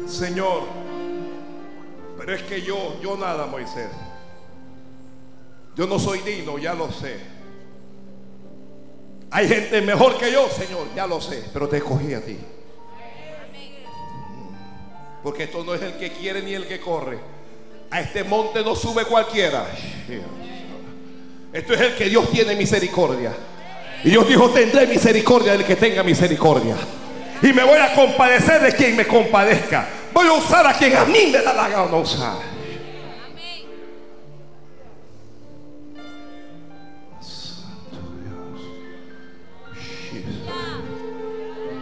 Señor, pero es que yo, yo nada, Moisés. Yo no soy digno, ya lo sé. Hay gente mejor que yo, Señor, ya lo sé, pero te escogí a ti. Porque esto no es el que quiere ni el que corre. A este monte no sube cualquiera. Esto es el que Dios tiene misericordia. Y Dios dijo, tendré misericordia del que tenga misericordia. Y me voy a compadecer de quien me compadezca. Voy a usar a quien a mí me da la gana usar. Amén.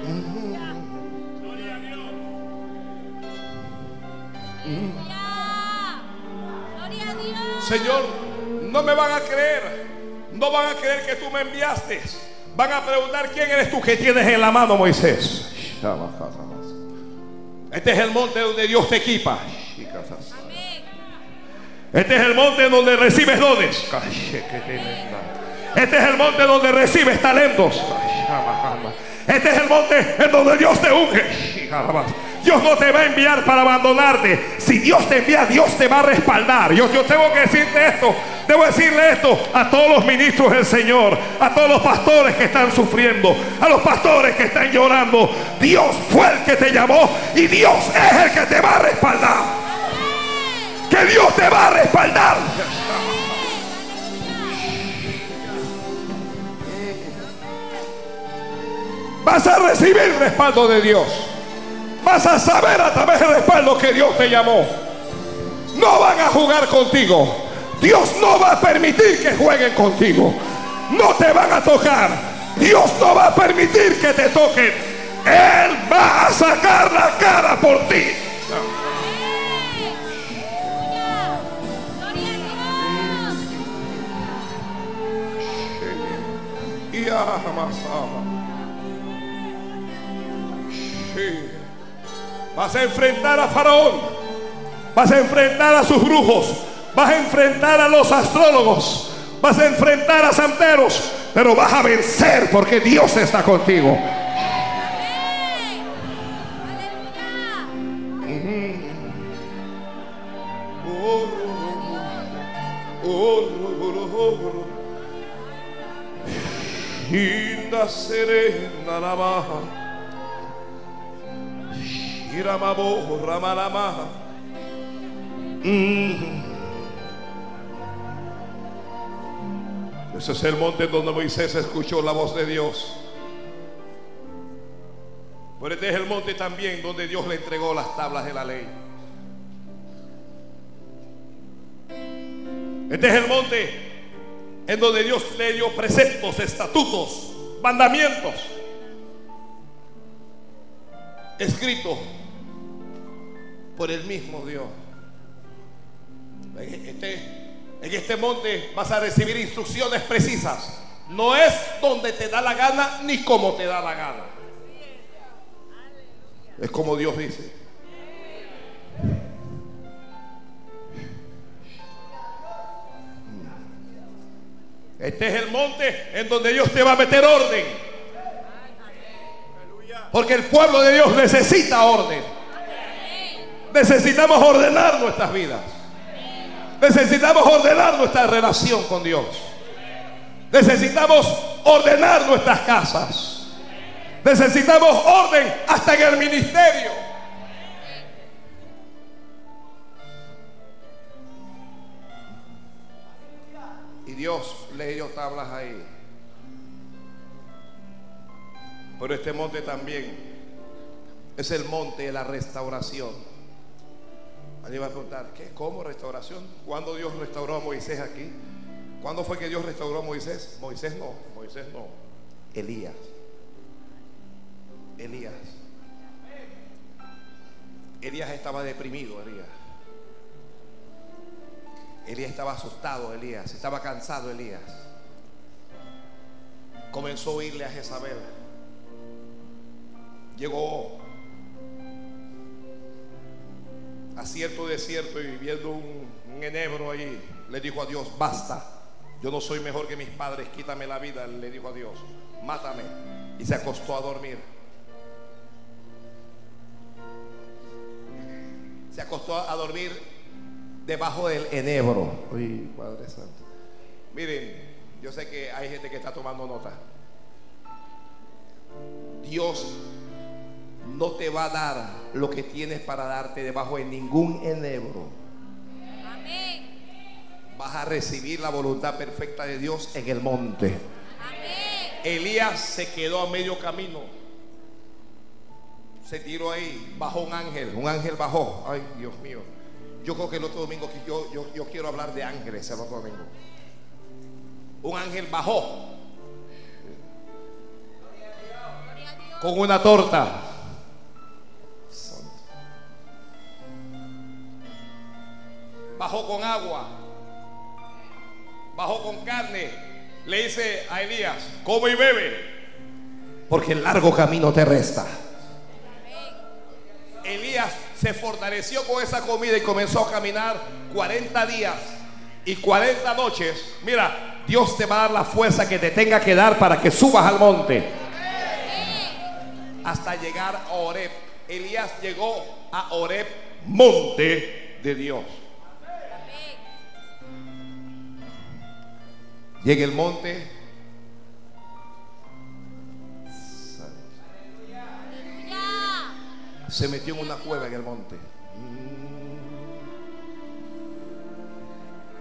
Aleluya. Gloria a Dios. Señor, no me van a creer. No van a creer que tú me enviaste. Van a preguntar quién eres tú que tienes en la mano, Moisés. Este es el monte donde Dios te equipa. Este es el monte donde recibes dones. Este es el monte donde recibes talentos. Este es el monte en donde Dios te unge. Dios no te va a enviar para abandonarte. Si Dios te envía, Dios te va a respaldar. Yo, yo tengo que decirte esto. Debo decirle esto a todos los ministros del Señor, a todos los pastores que están sufriendo, a los pastores que están llorando. Dios fue el que te llamó y Dios es el que te va a respaldar. Que Dios te va a respaldar. Vas a recibir respaldo de Dios. Vas a saber a través del respaldo que Dios te llamó. No van a jugar contigo. Dios no va a permitir que jueguen contigo. No te van a tocar. Dios no va a permitir que te toquen. Él va a sacar la cara por ti. Sí. Vas a enfrentar a Faraón. Vas a enfrentar a sus brujos. Vas a enfrentar a los astrólogos. Vas a enfrentar a santeros. Pero vas a vencer porque Dios está contigo. Serena. Ese es el monte donde Moisés escuchó la voz de Dios. Pero este es el monte también donde Dios le entregó las tablas de la ley. Este es el monte en donde Dios le dio preceptos, estatutos, mandamientos, escritos por el mismo Dios. En este, en este monte vas a recibir instrucciones precisas. No es donde te da la gana ni como te da la gana. Es como Dios dice. Este es el monte en donde Dios te va a meter orden. Porque el pueblo de Dios necesita orden. Necesitamos ordenar nuestras vidas. Necesitamos ordenar nuestra relación con Dios. Necesitamos ordenar nuestras casas. Necesitamos orden hasta en el ministerio. Y Dios le dio tablas ahí. Pero este monte también es el monte de la restauración. Alguien va a preguntar, ¿qué? ¿Cómo restauración? ¿Cuándo Dios restauró a Moisés aquí? ¿Cuándo fue que Dios restauró a Moisés? Moisés no, Moisés no. Elías. Elías. Elías estaba deprimido, Elías. Elías estaba asustado, Elías. Estaba cansado, Elías. Comenzó a oírle a Jezabel. Llegó cierto desierto y viendo un, un enebro ahí, le dijo a Dios, basta. Yo no soy mejor que mis padres, quítame la vida, le dijo a Dios, mátame. Y se acostó a dormir. Se acostó a dormir debajo del enebro. Uy, Padre Santo. Miren, yo sé que hay gente que está tomando nota. Dios no te va a dar lo que tienes para darte debajo de ningún enebro. Amén. Vas a recibir la voluntad perfecta de Dios en el monte. Amén. Elías se quedó a medio camino. Se tiró ahí, bajó un ángel, un ángel bajó. Ay, Dios mío. Yo creo que el otro domingo yo, yo, yo quiero hablar de ángeles el otro domingo. Un ángel bajó Gloria a Dios. con una torta. Bajó con agua. Bajó con carne. Le dice a Elías, come y bebe. Porque el largo camino te resta. Elías se fortaleció con esa comida y comenzó a caminar 40 días y 40 noches. Mira, Dios te va a dar la fuerza que te tenga que dar para que subas al monte. Hasta llegar a Oreb. Elías llegó a Oreb, monte de Dios. Llega el monte. Se metió en una cueva en el monte.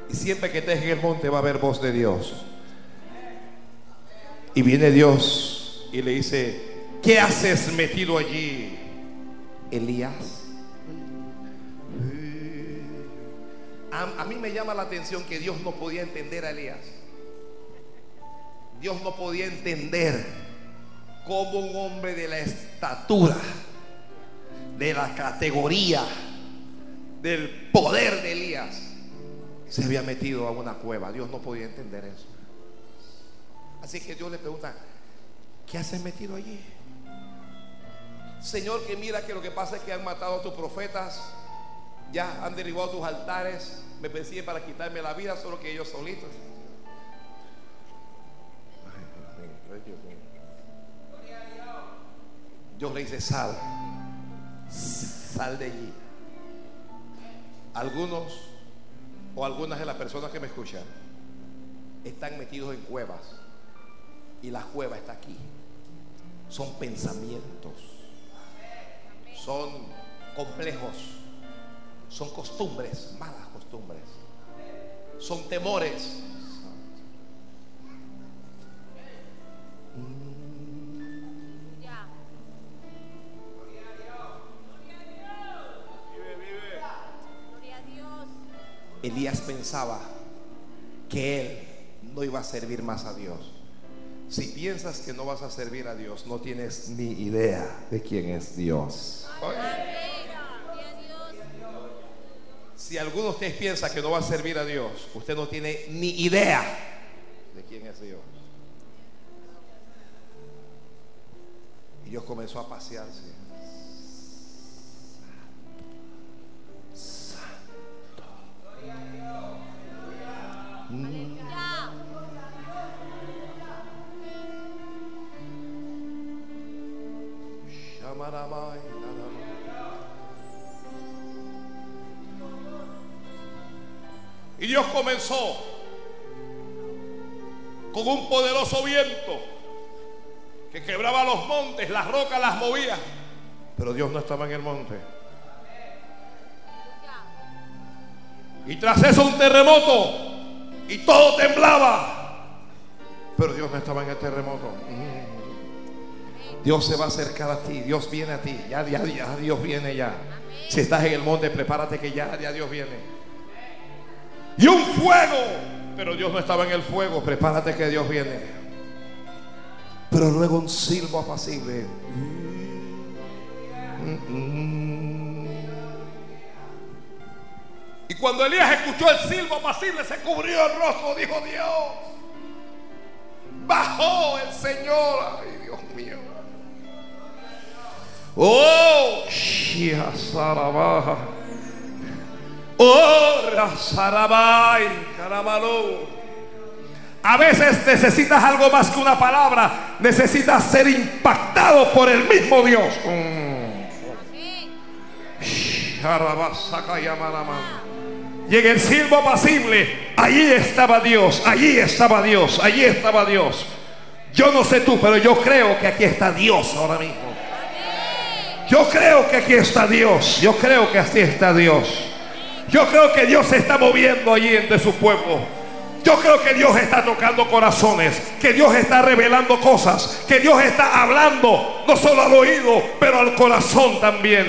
Y siempre que estés en el monte va a haber voz de Dios. Y viene Dios y le dice, ¿qué haces metido allí, Elías? A, a mí me llama la atención que Dios no podía entender a Elías. Dios no podía entender cómo un hombre de la estatura, de la categoría, del poder de Elías, se había metido a una cueva. Dios no podía entender eso. Así que Dios le pregunta, ¿qué haces metido allí? Señor, que mira que lo que pasa es que han matado a tus profetas, ya han derribado tus altares, me persiguen para quitarme la vida, solo que ellos solitos. Dios le dice, sal, sal de allí. Algunos o algunas de las personas que me escuchan están metidos en cuevas y la cueva está aquí. Son pensamientos, son complejos, son costumbres, malas costumbres, son temores. Elías pensaba que él no iba a servir más a Dios. Si piensas que no vas a servir a Dios, no tienes ni idea de quién es Dios. Si alguno de ustedes piensa que no va a servir a Dios, usted no tiene ni idea de quién es Dios. Y Dios comenzó a pasearse. Y Dios comenzó con un poderoso viento que quebraba los montes, las rocas las movía. Pero Dios no estaba en el monte. Y tras eso un terremoto y todo temblaba. Pero Dios no estaba en el terremoto. Mm. Dios se va a acercar a ti, Dios viene a ti, ya, ya, ya Dios viene ya. Si estás en el monte, prepárate que ya, ya Dios viene. Y un fuego, pero Dios no estaba en el fuego, prepárate que Dios viene. Pero luego un silbo apacible. Mm, mm. Y cuando Elías escuchó el silbo apacible, se cubrió el rostro, dijo Dios. Bajó el Señor. Ay, Dios mío. Oh, Shia Sarabaja. Oh, Sarabai. A veces necesitas algo más que una palabra. Necesitas ser impactado por el mismo Dios. Amén. Y en el silbo apacible, allí estaba Dios, allí estaba Dios, allí estaba Dios. Yo no sé tú, pero yo creo que aquí está Dios ahora mismo. Yo creo que aquí está Dios, yo creo que así está Dios. Yo creo que Dios se está moviendo allí entre su pueblo. Yo creo que Dios está tocando corazones, que Dios está revelando cosas, que Dios está hablando no solo al oído, pero al corazón también.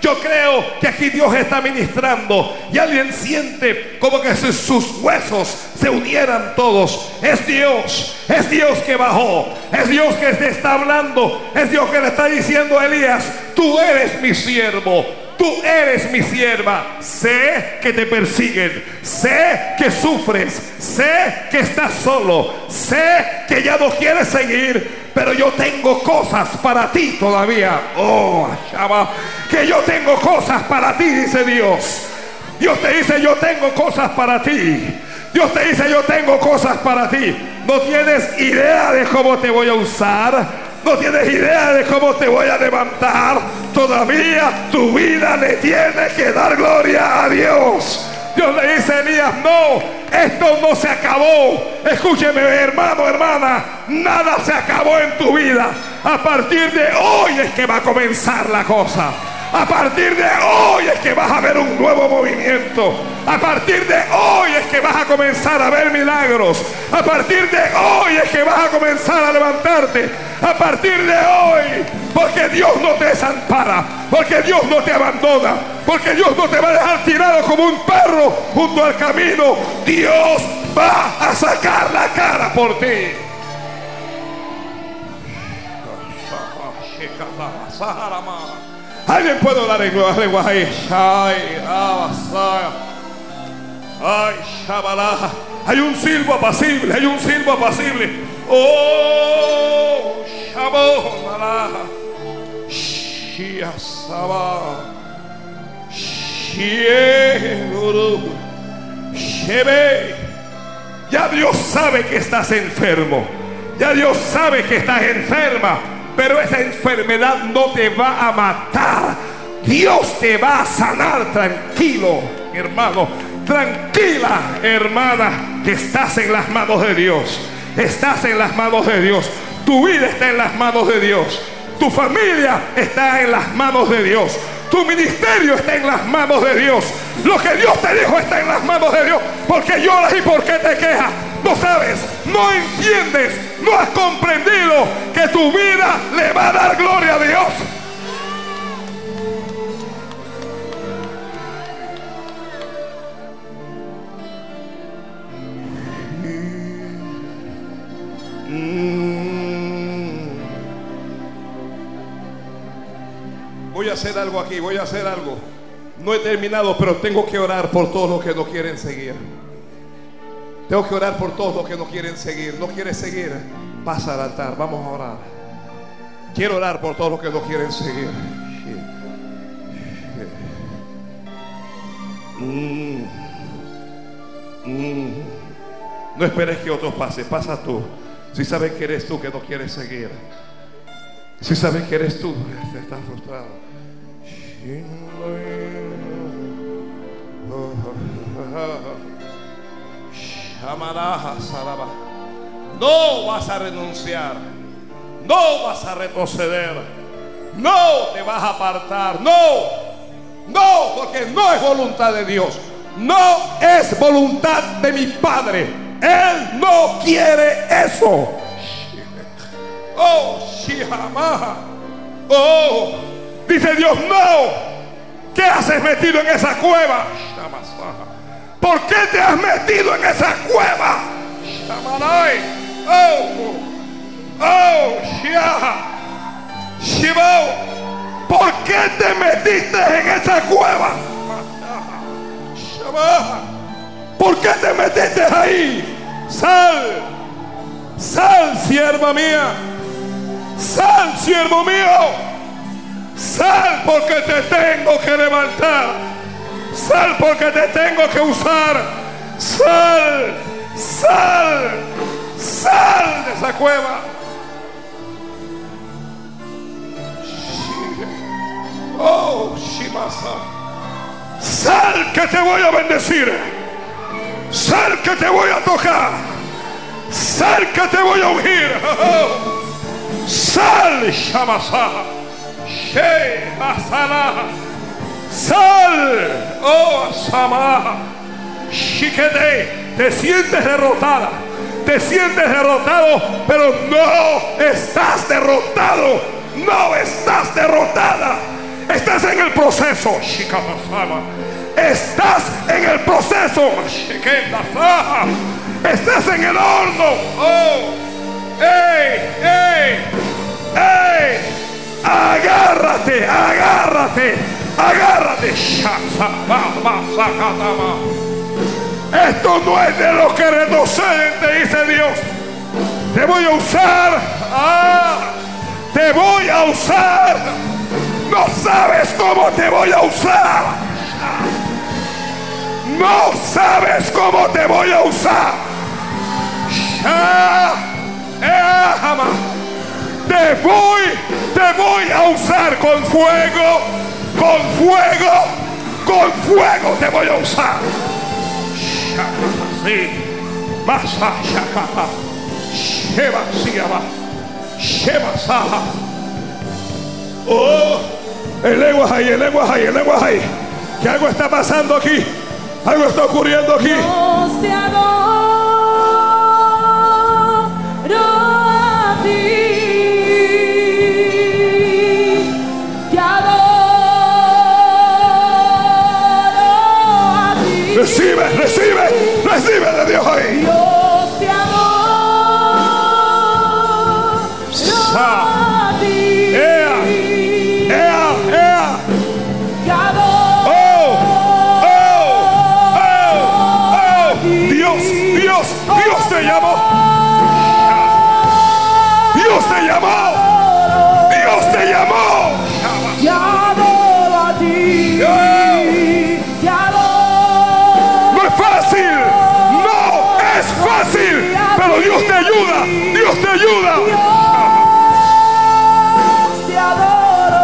Yo creo que aquí Dios está ministrando y alguien siente como que sus huesos se unieran todos. Es Dios, es Dios que bajó, es Dios que te está hablando, es Dios que le está diciendo a Elías, tú eres mi siervo, Tú eres mi sierva. Sé que te persiguen. Sé que sufres. Sé que estás solo. Sé que ya no quieres seguir. Pero yo tengo cosas para ti todavía. Oh, Shaba. Que yo tengo cosas para ti, dice Dios. Dios te dice, yo tengo cosas para ti. Dios te dice, yo tengo cosas para ti. No tienes idea de cómo te voy a usar. No tienes idea de cómo te voy a levantar. Todavía tu vida le tiene que dar gloria a Dios. Dios le dice a Elías, no, esto no se acabó. Escúcheme, hermano, hermana, nada se acabó en tu vida. A partir de hoy es que va a comenzar la cosa. A partir de hoy es que vas a ver un nuevo movimiento. A partir de hoy es que vas a comenzar a ver milagros. A partir de hoy es que vas a comenzar a levantarte. A partir de hoy, porque Dios no te desampara, porque Dios no te abandona, porque Dios no te va a dejar tirado como un perro junto al camino. Dios va a sacar la cara por ti. Alguien puede hablar en nuevas lenguas ahí. Ay, shabalá. Hay un silbo apacible, hay un silbo apacible. Oh, shabonala. Shia Saba. Shieluru. Shebe. Ya Dios sabe que estás enfermo. Ya Dios sabe que estás enferma. Pero esa enfermedad no te va a matar. Dios te va a sanar tranquilo, hermano. Tranquila, hermana, que estás en las manos de Dios. Estás en las manos de Dios. Tu vida está en las manos de Dios. Tu familia está en las manos de Dios. Tu ministerio está en las manos de Dios. Lo que Dios te dijo está en las manos de Dios. Porque lloras y por qué te quejas. No sabes, no entiendes, no has comprendido que tu vida le va a dar gloria a Dios. Voy a hacer algo aquí, voy a hacer algo. No he terminado, pero tengo que orar por todos los que no quieren seguir. Tengo que orar por todos los que no quieren seguir. ¿No quieres seguir? Pasa al altar, vamos a orar. Quiero orar por todos los que no quieren seguir. Mm. Mm. No esperes que otros pasen, pasa tú. Si sabes que eres tú que no quieres seguir. Si sabes que eres tú que estás frustrado. No vas a renunciar. No vas a retroceder. No te vas a apartar. No. No, porque no es voluntad de Dios. No es voluntad de mi Padre. Él no quiere eso. Oh, Shihamaha. Oh, dice Dios, no. ¿Qué haces metido en esa cueva? ¿Por qué te has metido en esa cueva? Oh, oh. Shibao. ¿Por qué te metiste en esa cueva? ¿Por qué te metiste ahí? Sal. Sal, sierva mía. Sal, siervo mío. Sal porque te tengo que levantar. Sal porque te tengo que usar. Sal, sal, sal de esa cueva. Oh, Shimasa. Sal que te voy a bendecir. Sal que te voy a tocar. Sal que te voy a ungir. Sal, Shamasa. She. Sal, oh, Sama. Shikete. Te sientes derrotada. Te sientes derrotado, pero no estás derrotado. No estás derrotada. Estás en el proceso. Shikamasama. Estás en el proceso. Shikendasa. Estás en el horno. Oh. ¡Ey! ¡Ey! ¡Ey! Agárrate, agárrate, agárrate. Esto no es de los que retroceden, te dice Dios. Te voy a usar. Ah, te voy a usar. No sabes cómo te voy a usar. No sabes cómo te voy a usar. Ehama. Te voy, te voy a usar con fuego, con fuego, con fuego te voy a usar. Sí, Masa Shakapa, Sheba Siaba, Sheba Saha. Oh, el lenguas ahí, el lenguas ahí, el lenguas ahí. Que algo está pasando aquí, algo está ocurriendo aquí. Ayuda. Dios, te adoro,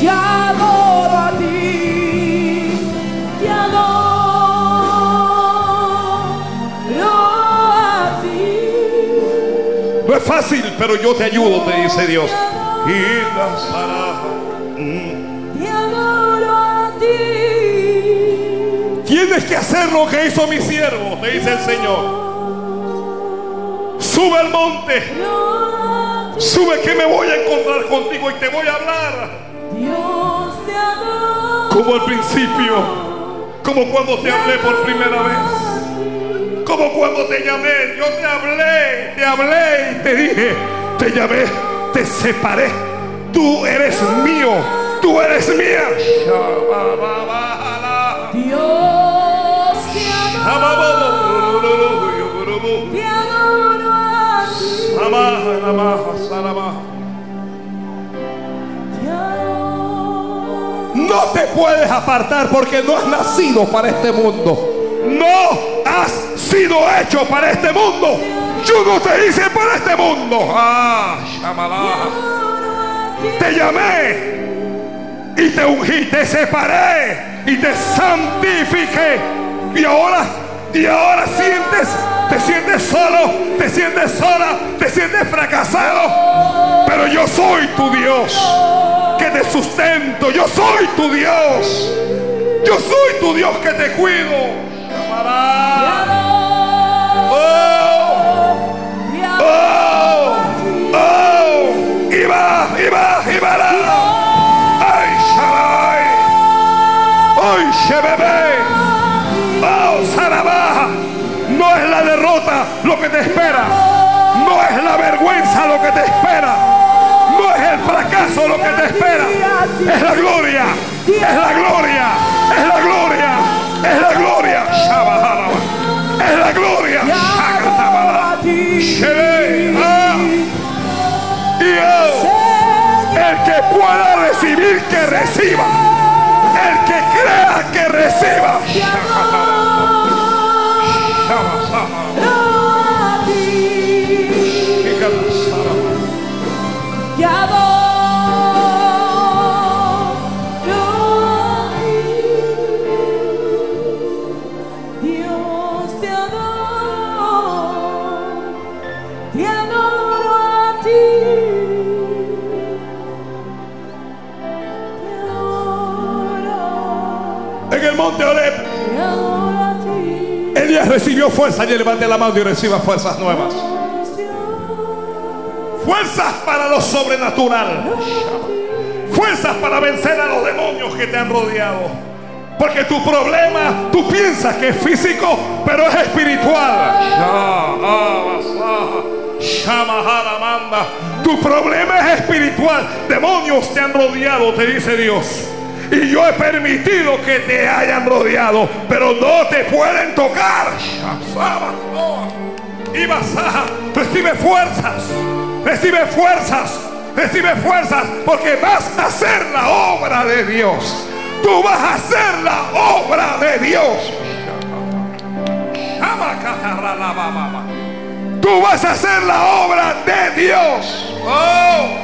te adoro a ti, te adoro a ti. No es fácil, pero yo te ayudo, te dice Dios. Y la Sara. Te adoro a ti. Tienes que hacer lo que hizo mi siervo, te dice el Señor. Sube al monte. Sube que me voy a encontrar contigo y te voy a hablar. Dios te adoro. Como al principio. Como cuando te hablé por primera vez. Como cuando te llamé. Yo te hablé, te hablé y te dije. Te llamé, te separé. Tú eres mío. Tú eres mía. Dios te adoro. No te puedes apartar porque no has nacido para este mundo. No has sido hecho para este mundo. Yo no te hice para este mundo. Ah. Te llamé y te ungí, te separé y te santifiqué. Y ahora, y ahora sientes, te sientes solo, te sientes sola, te sientes fracasado. Pero yo soy tu Dios que te sustento. Yo soy tu Dios. Yo soy tu Dios que te cuido. Oh, oh, oh. Y va, y va, y va. Ay, Shaddai. Ay, Shebebe. Oh. No es la derrota lo que te espera. No es la vergüenza lo que te espera. No es el fracaso lo que te espera. Es la gloria. Es la gloria. Es la gloria. Es la gloria. Es la gloria. El que pueda recibir, que reciba. El que crea, que reciba. Recibió fuerza. Y levante la mano y reciba fuerzas nuevas. Fuerzas para lo sobrenatural. Fuerzas para vencer a los demonios que te han rodeado. Porque tu problema, tú piensas que es físico, pero es espiritual. Tu problema es espiritual. Demonios te han rodeado, te dice Dios. Y yo he permitido que te hayan rodeado, pero no te pueden tocar. Y vas a recibe fuerzas, recibe fuerzas, recibe fuerzas, porque vas a hacer la obra de Dios. Tú vas a hacer la obra de Dios. Tú vas a hacer la obra de Dios. Oh,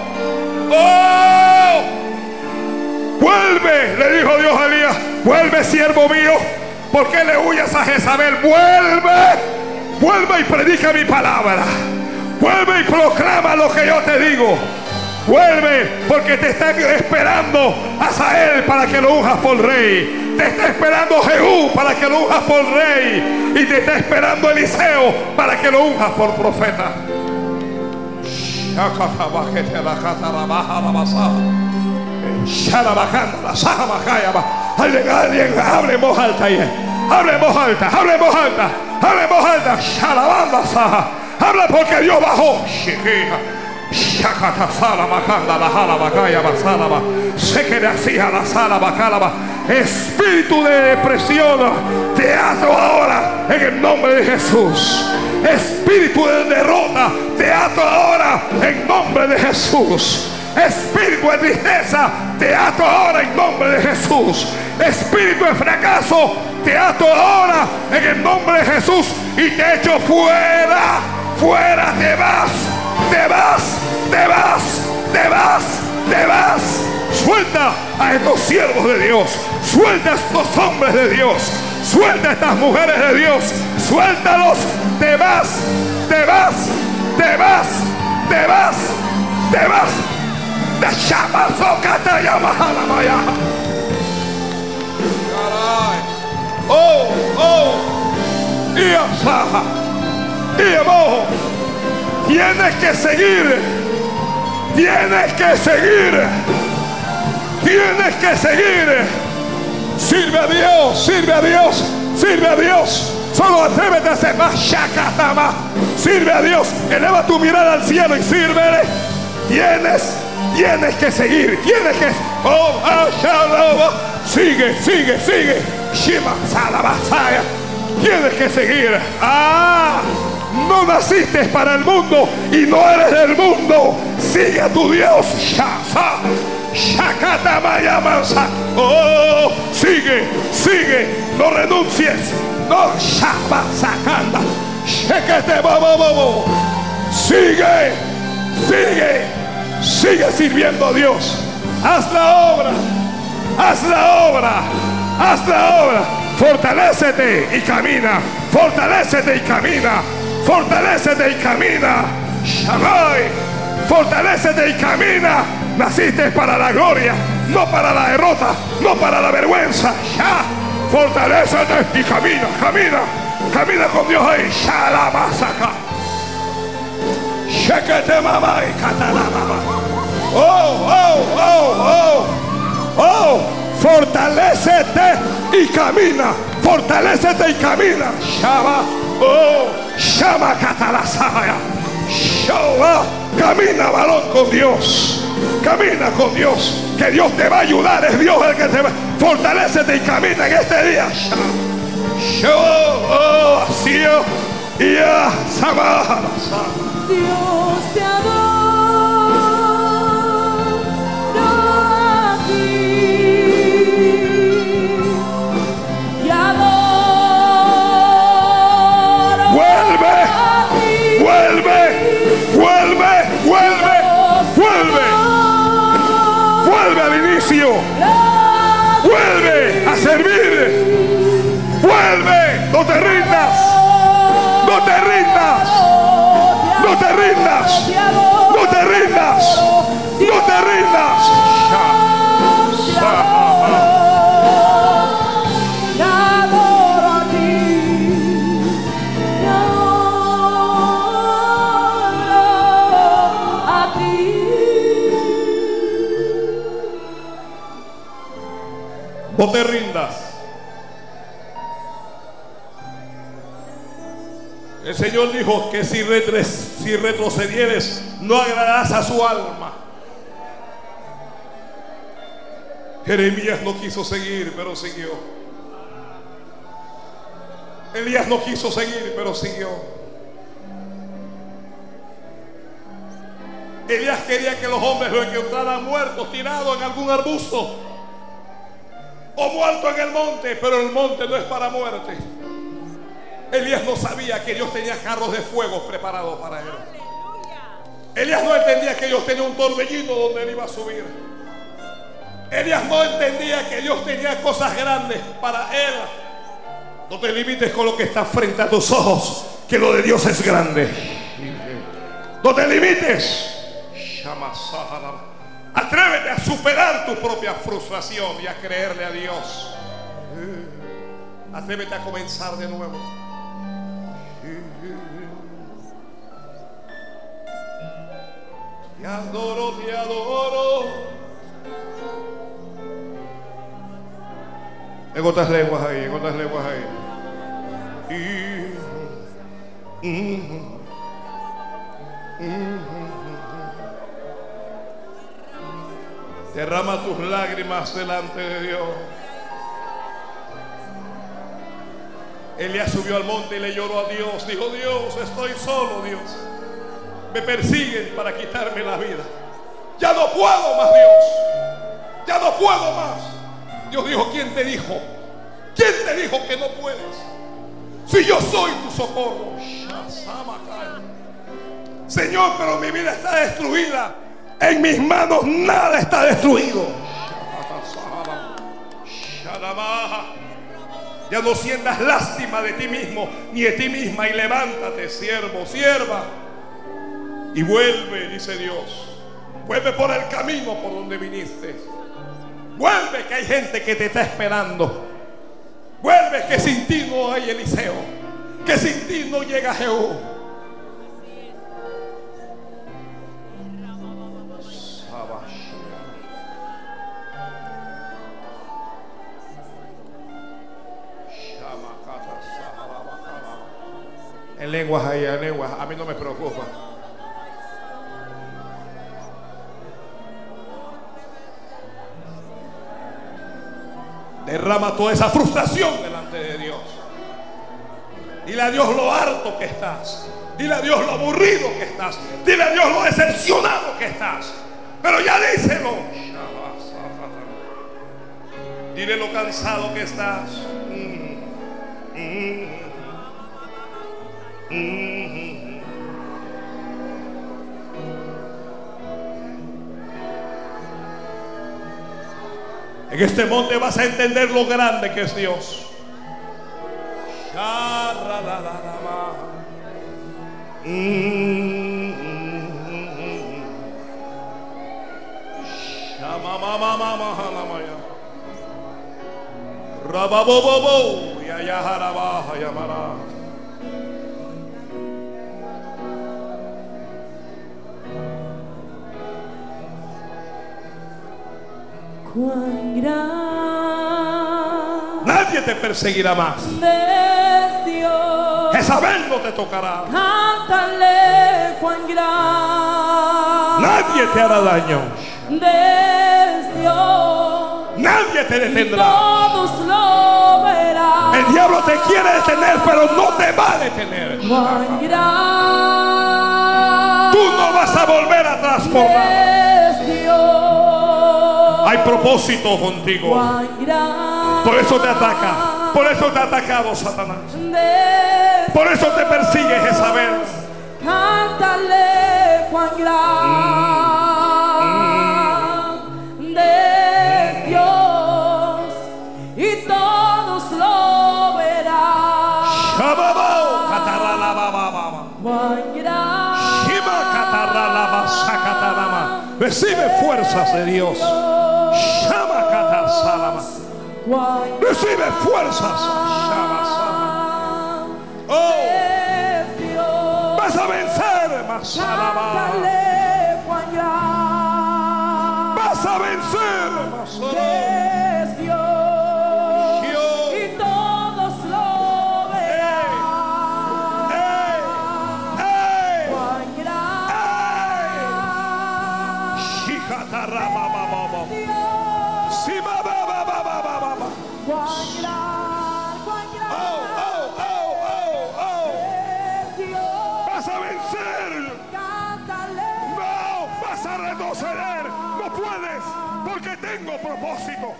oh. Vuelve, le dijo Dios a Elías. Vuelve, siervo mío. ¿Por qué le huyas a Jezabel? Vuelve. Vuelve y predica mi palabra. Vuelve y proclama lo que yo te digo. Vuelve porque te está esperando Asael para que lo unjas por rey. Te está esperando Jehú para que lo unjas por rey. Y te está esperando Eliseo para que lo unjas por profeta. Alguien, alguien, hable en voz alta. Hable voz alta, hable en voz alta, hable voz alta. Shalabanda saha. Habla porque Dios bajó. Se que hacía la sala bacalaba. Espíritu de depresión, te ato ahora en el nombre de Jesús. Espíritu de derrota, te ato ahora en nombre de Jesús. Espíritu de tristeza, te ato ahora en nombre de Jesús. Espíritu de fracaso, te ato ahora en el nombre de Jesús y te echo fuera, fuera, te vas, te vas, te vas, te vas, te vas. Suelta a estos siervos de Dios, suelta a estos hombres de Dios, suelta a estas mujeres de Dios, suéltalos, te vas, te vas, te vas, te vas, te vas. Oh. Oh. Y abajo. Tienes que seguir. Tienes que seguir. Tienes que seguir. Sirve a Dios, sirve a Dios, sirve a Dios. Solo atrévete a hacer más. Sirve a Dios. Eleva tu mirada al cielo y sírvele. Tienes, tienes que seguir. Tienes que. Oh, ashalaba. Sigue, sigue, sigue. Shima salabasaya. Tienes que seguir. Ah, no naciste para el mundo y no eres del mundo. Sigue a tu Dios. Shasa. Shakatamayamasa. Oh, sigue, sigue. No renuncies. No shaba babo. Sigue, sigue, sigue sirviendo a Dios. Haz la obra, haz la obra, haz la obra. Fortalécete y camina. Fortalécete y camina. Fortalécete y camina. Shamay. Fortalécete y camina. Naciste para la gloria, no para la derrota, no para la vergüenza. Ya. Fortalécete y camina, camina. Camina con Dios ahí. Shalamasaka. Shekete mamá y katalama. Oh, oh, oh, oh. Oh, fortalécete y camina. Fortalécete y camina. Shaba. Oh, Shama katalasaya. Shaba. Camina, varón, con Dios. Camina con Dios. Que Dios te va a ayudar. Es Dios el que te va. Fortalécete y camina en este día. Shaba. Oh, así. Ya. Sama. Dios te adoro No te rindas. El Señor dijo que si, retrocedieres, no agradarás a su alma. Jeremías no quiso seguir, pero siguió. Elías no quiso seguir, pero siguió. Elías quería que los hombres lo encontraran muertos, tirados en algún arbusto o muerto en el monte, pero el monte no es para muerte. Elías no sabía que Dios tenía carros de fuego preparados para él. Elías no entendía que Dios tenía un torbellino donde él iba a subir. Elías no entendía que Dios tenía cosas grandes para él. No te limites con lo que está frente a tus ojos, que lo de Dios es grande. No te limites. Atrévete a superar tu propia frustración y a creerle a Dios. Atrévete a comenzar de nuevo. Te adoro, te adoro. En otras lenguas ahí, en otras lenguas ahí. Y- Mm. Derrama tus lágrimas delante de Dios. Elías subió al monte y le lloró a Dios. Dijo, Dios, estoy solo, Dios. Me persiguen para quitarme la vida. Ya no puedo más, Dios. Ya no puedo más. Dios dijo, ¿quién te dijo? ¿Quién te dijo que no puedes? Si yo soy tu socorro. Señor, pero mi vida está destruida. En mis manos nada está destruido. Ya no sientas lástima de ti mismo ni de ti misma y levántate, siervo, sierva. Y vuelve, dice Dios. Vuelve por el camino por donde viniste. Vuelve que hay gente que te está esperando. Vuelve que sin ti no hay Eliseo. Que sin ti no llega Jehú. En lenguas ahí, en lenguas. A mí no me preocupa. Derrama toda esa frustración delante de Dios. Dile a Dios lo harto que estás. Dile a Dios lo aburrido que estás. Dile a Dios lo decepcionado que estás. Pero ya díselo. Dile lo cansado que estás. Mm, mm. En este monte vas a entender lo grande que es Dios. Cuán grande Nadie te perseguirá más. es Dios. Jezabel no te tocará. Cántale cuán grande Nadie te hará daño. es Dios. Nadie te detendrá. Todos lo verán. El diablo te quiere detener, pero no te va a detener. Cuán grande Tú no vas a volver es Dios. Hay propósito contigo. Por eso te ataca. Por eso te ha atacado Satanás. Por eso te persigue Jezabel. Cántale cuán grande es Dios y todos lo verán. Recibe fuerzas de Dios. Recibe fuerzas. Oh, vas a vencer. Vas a vencer. Propósito.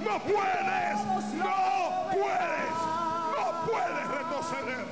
No puedes, no puedes, no puedes retroceder.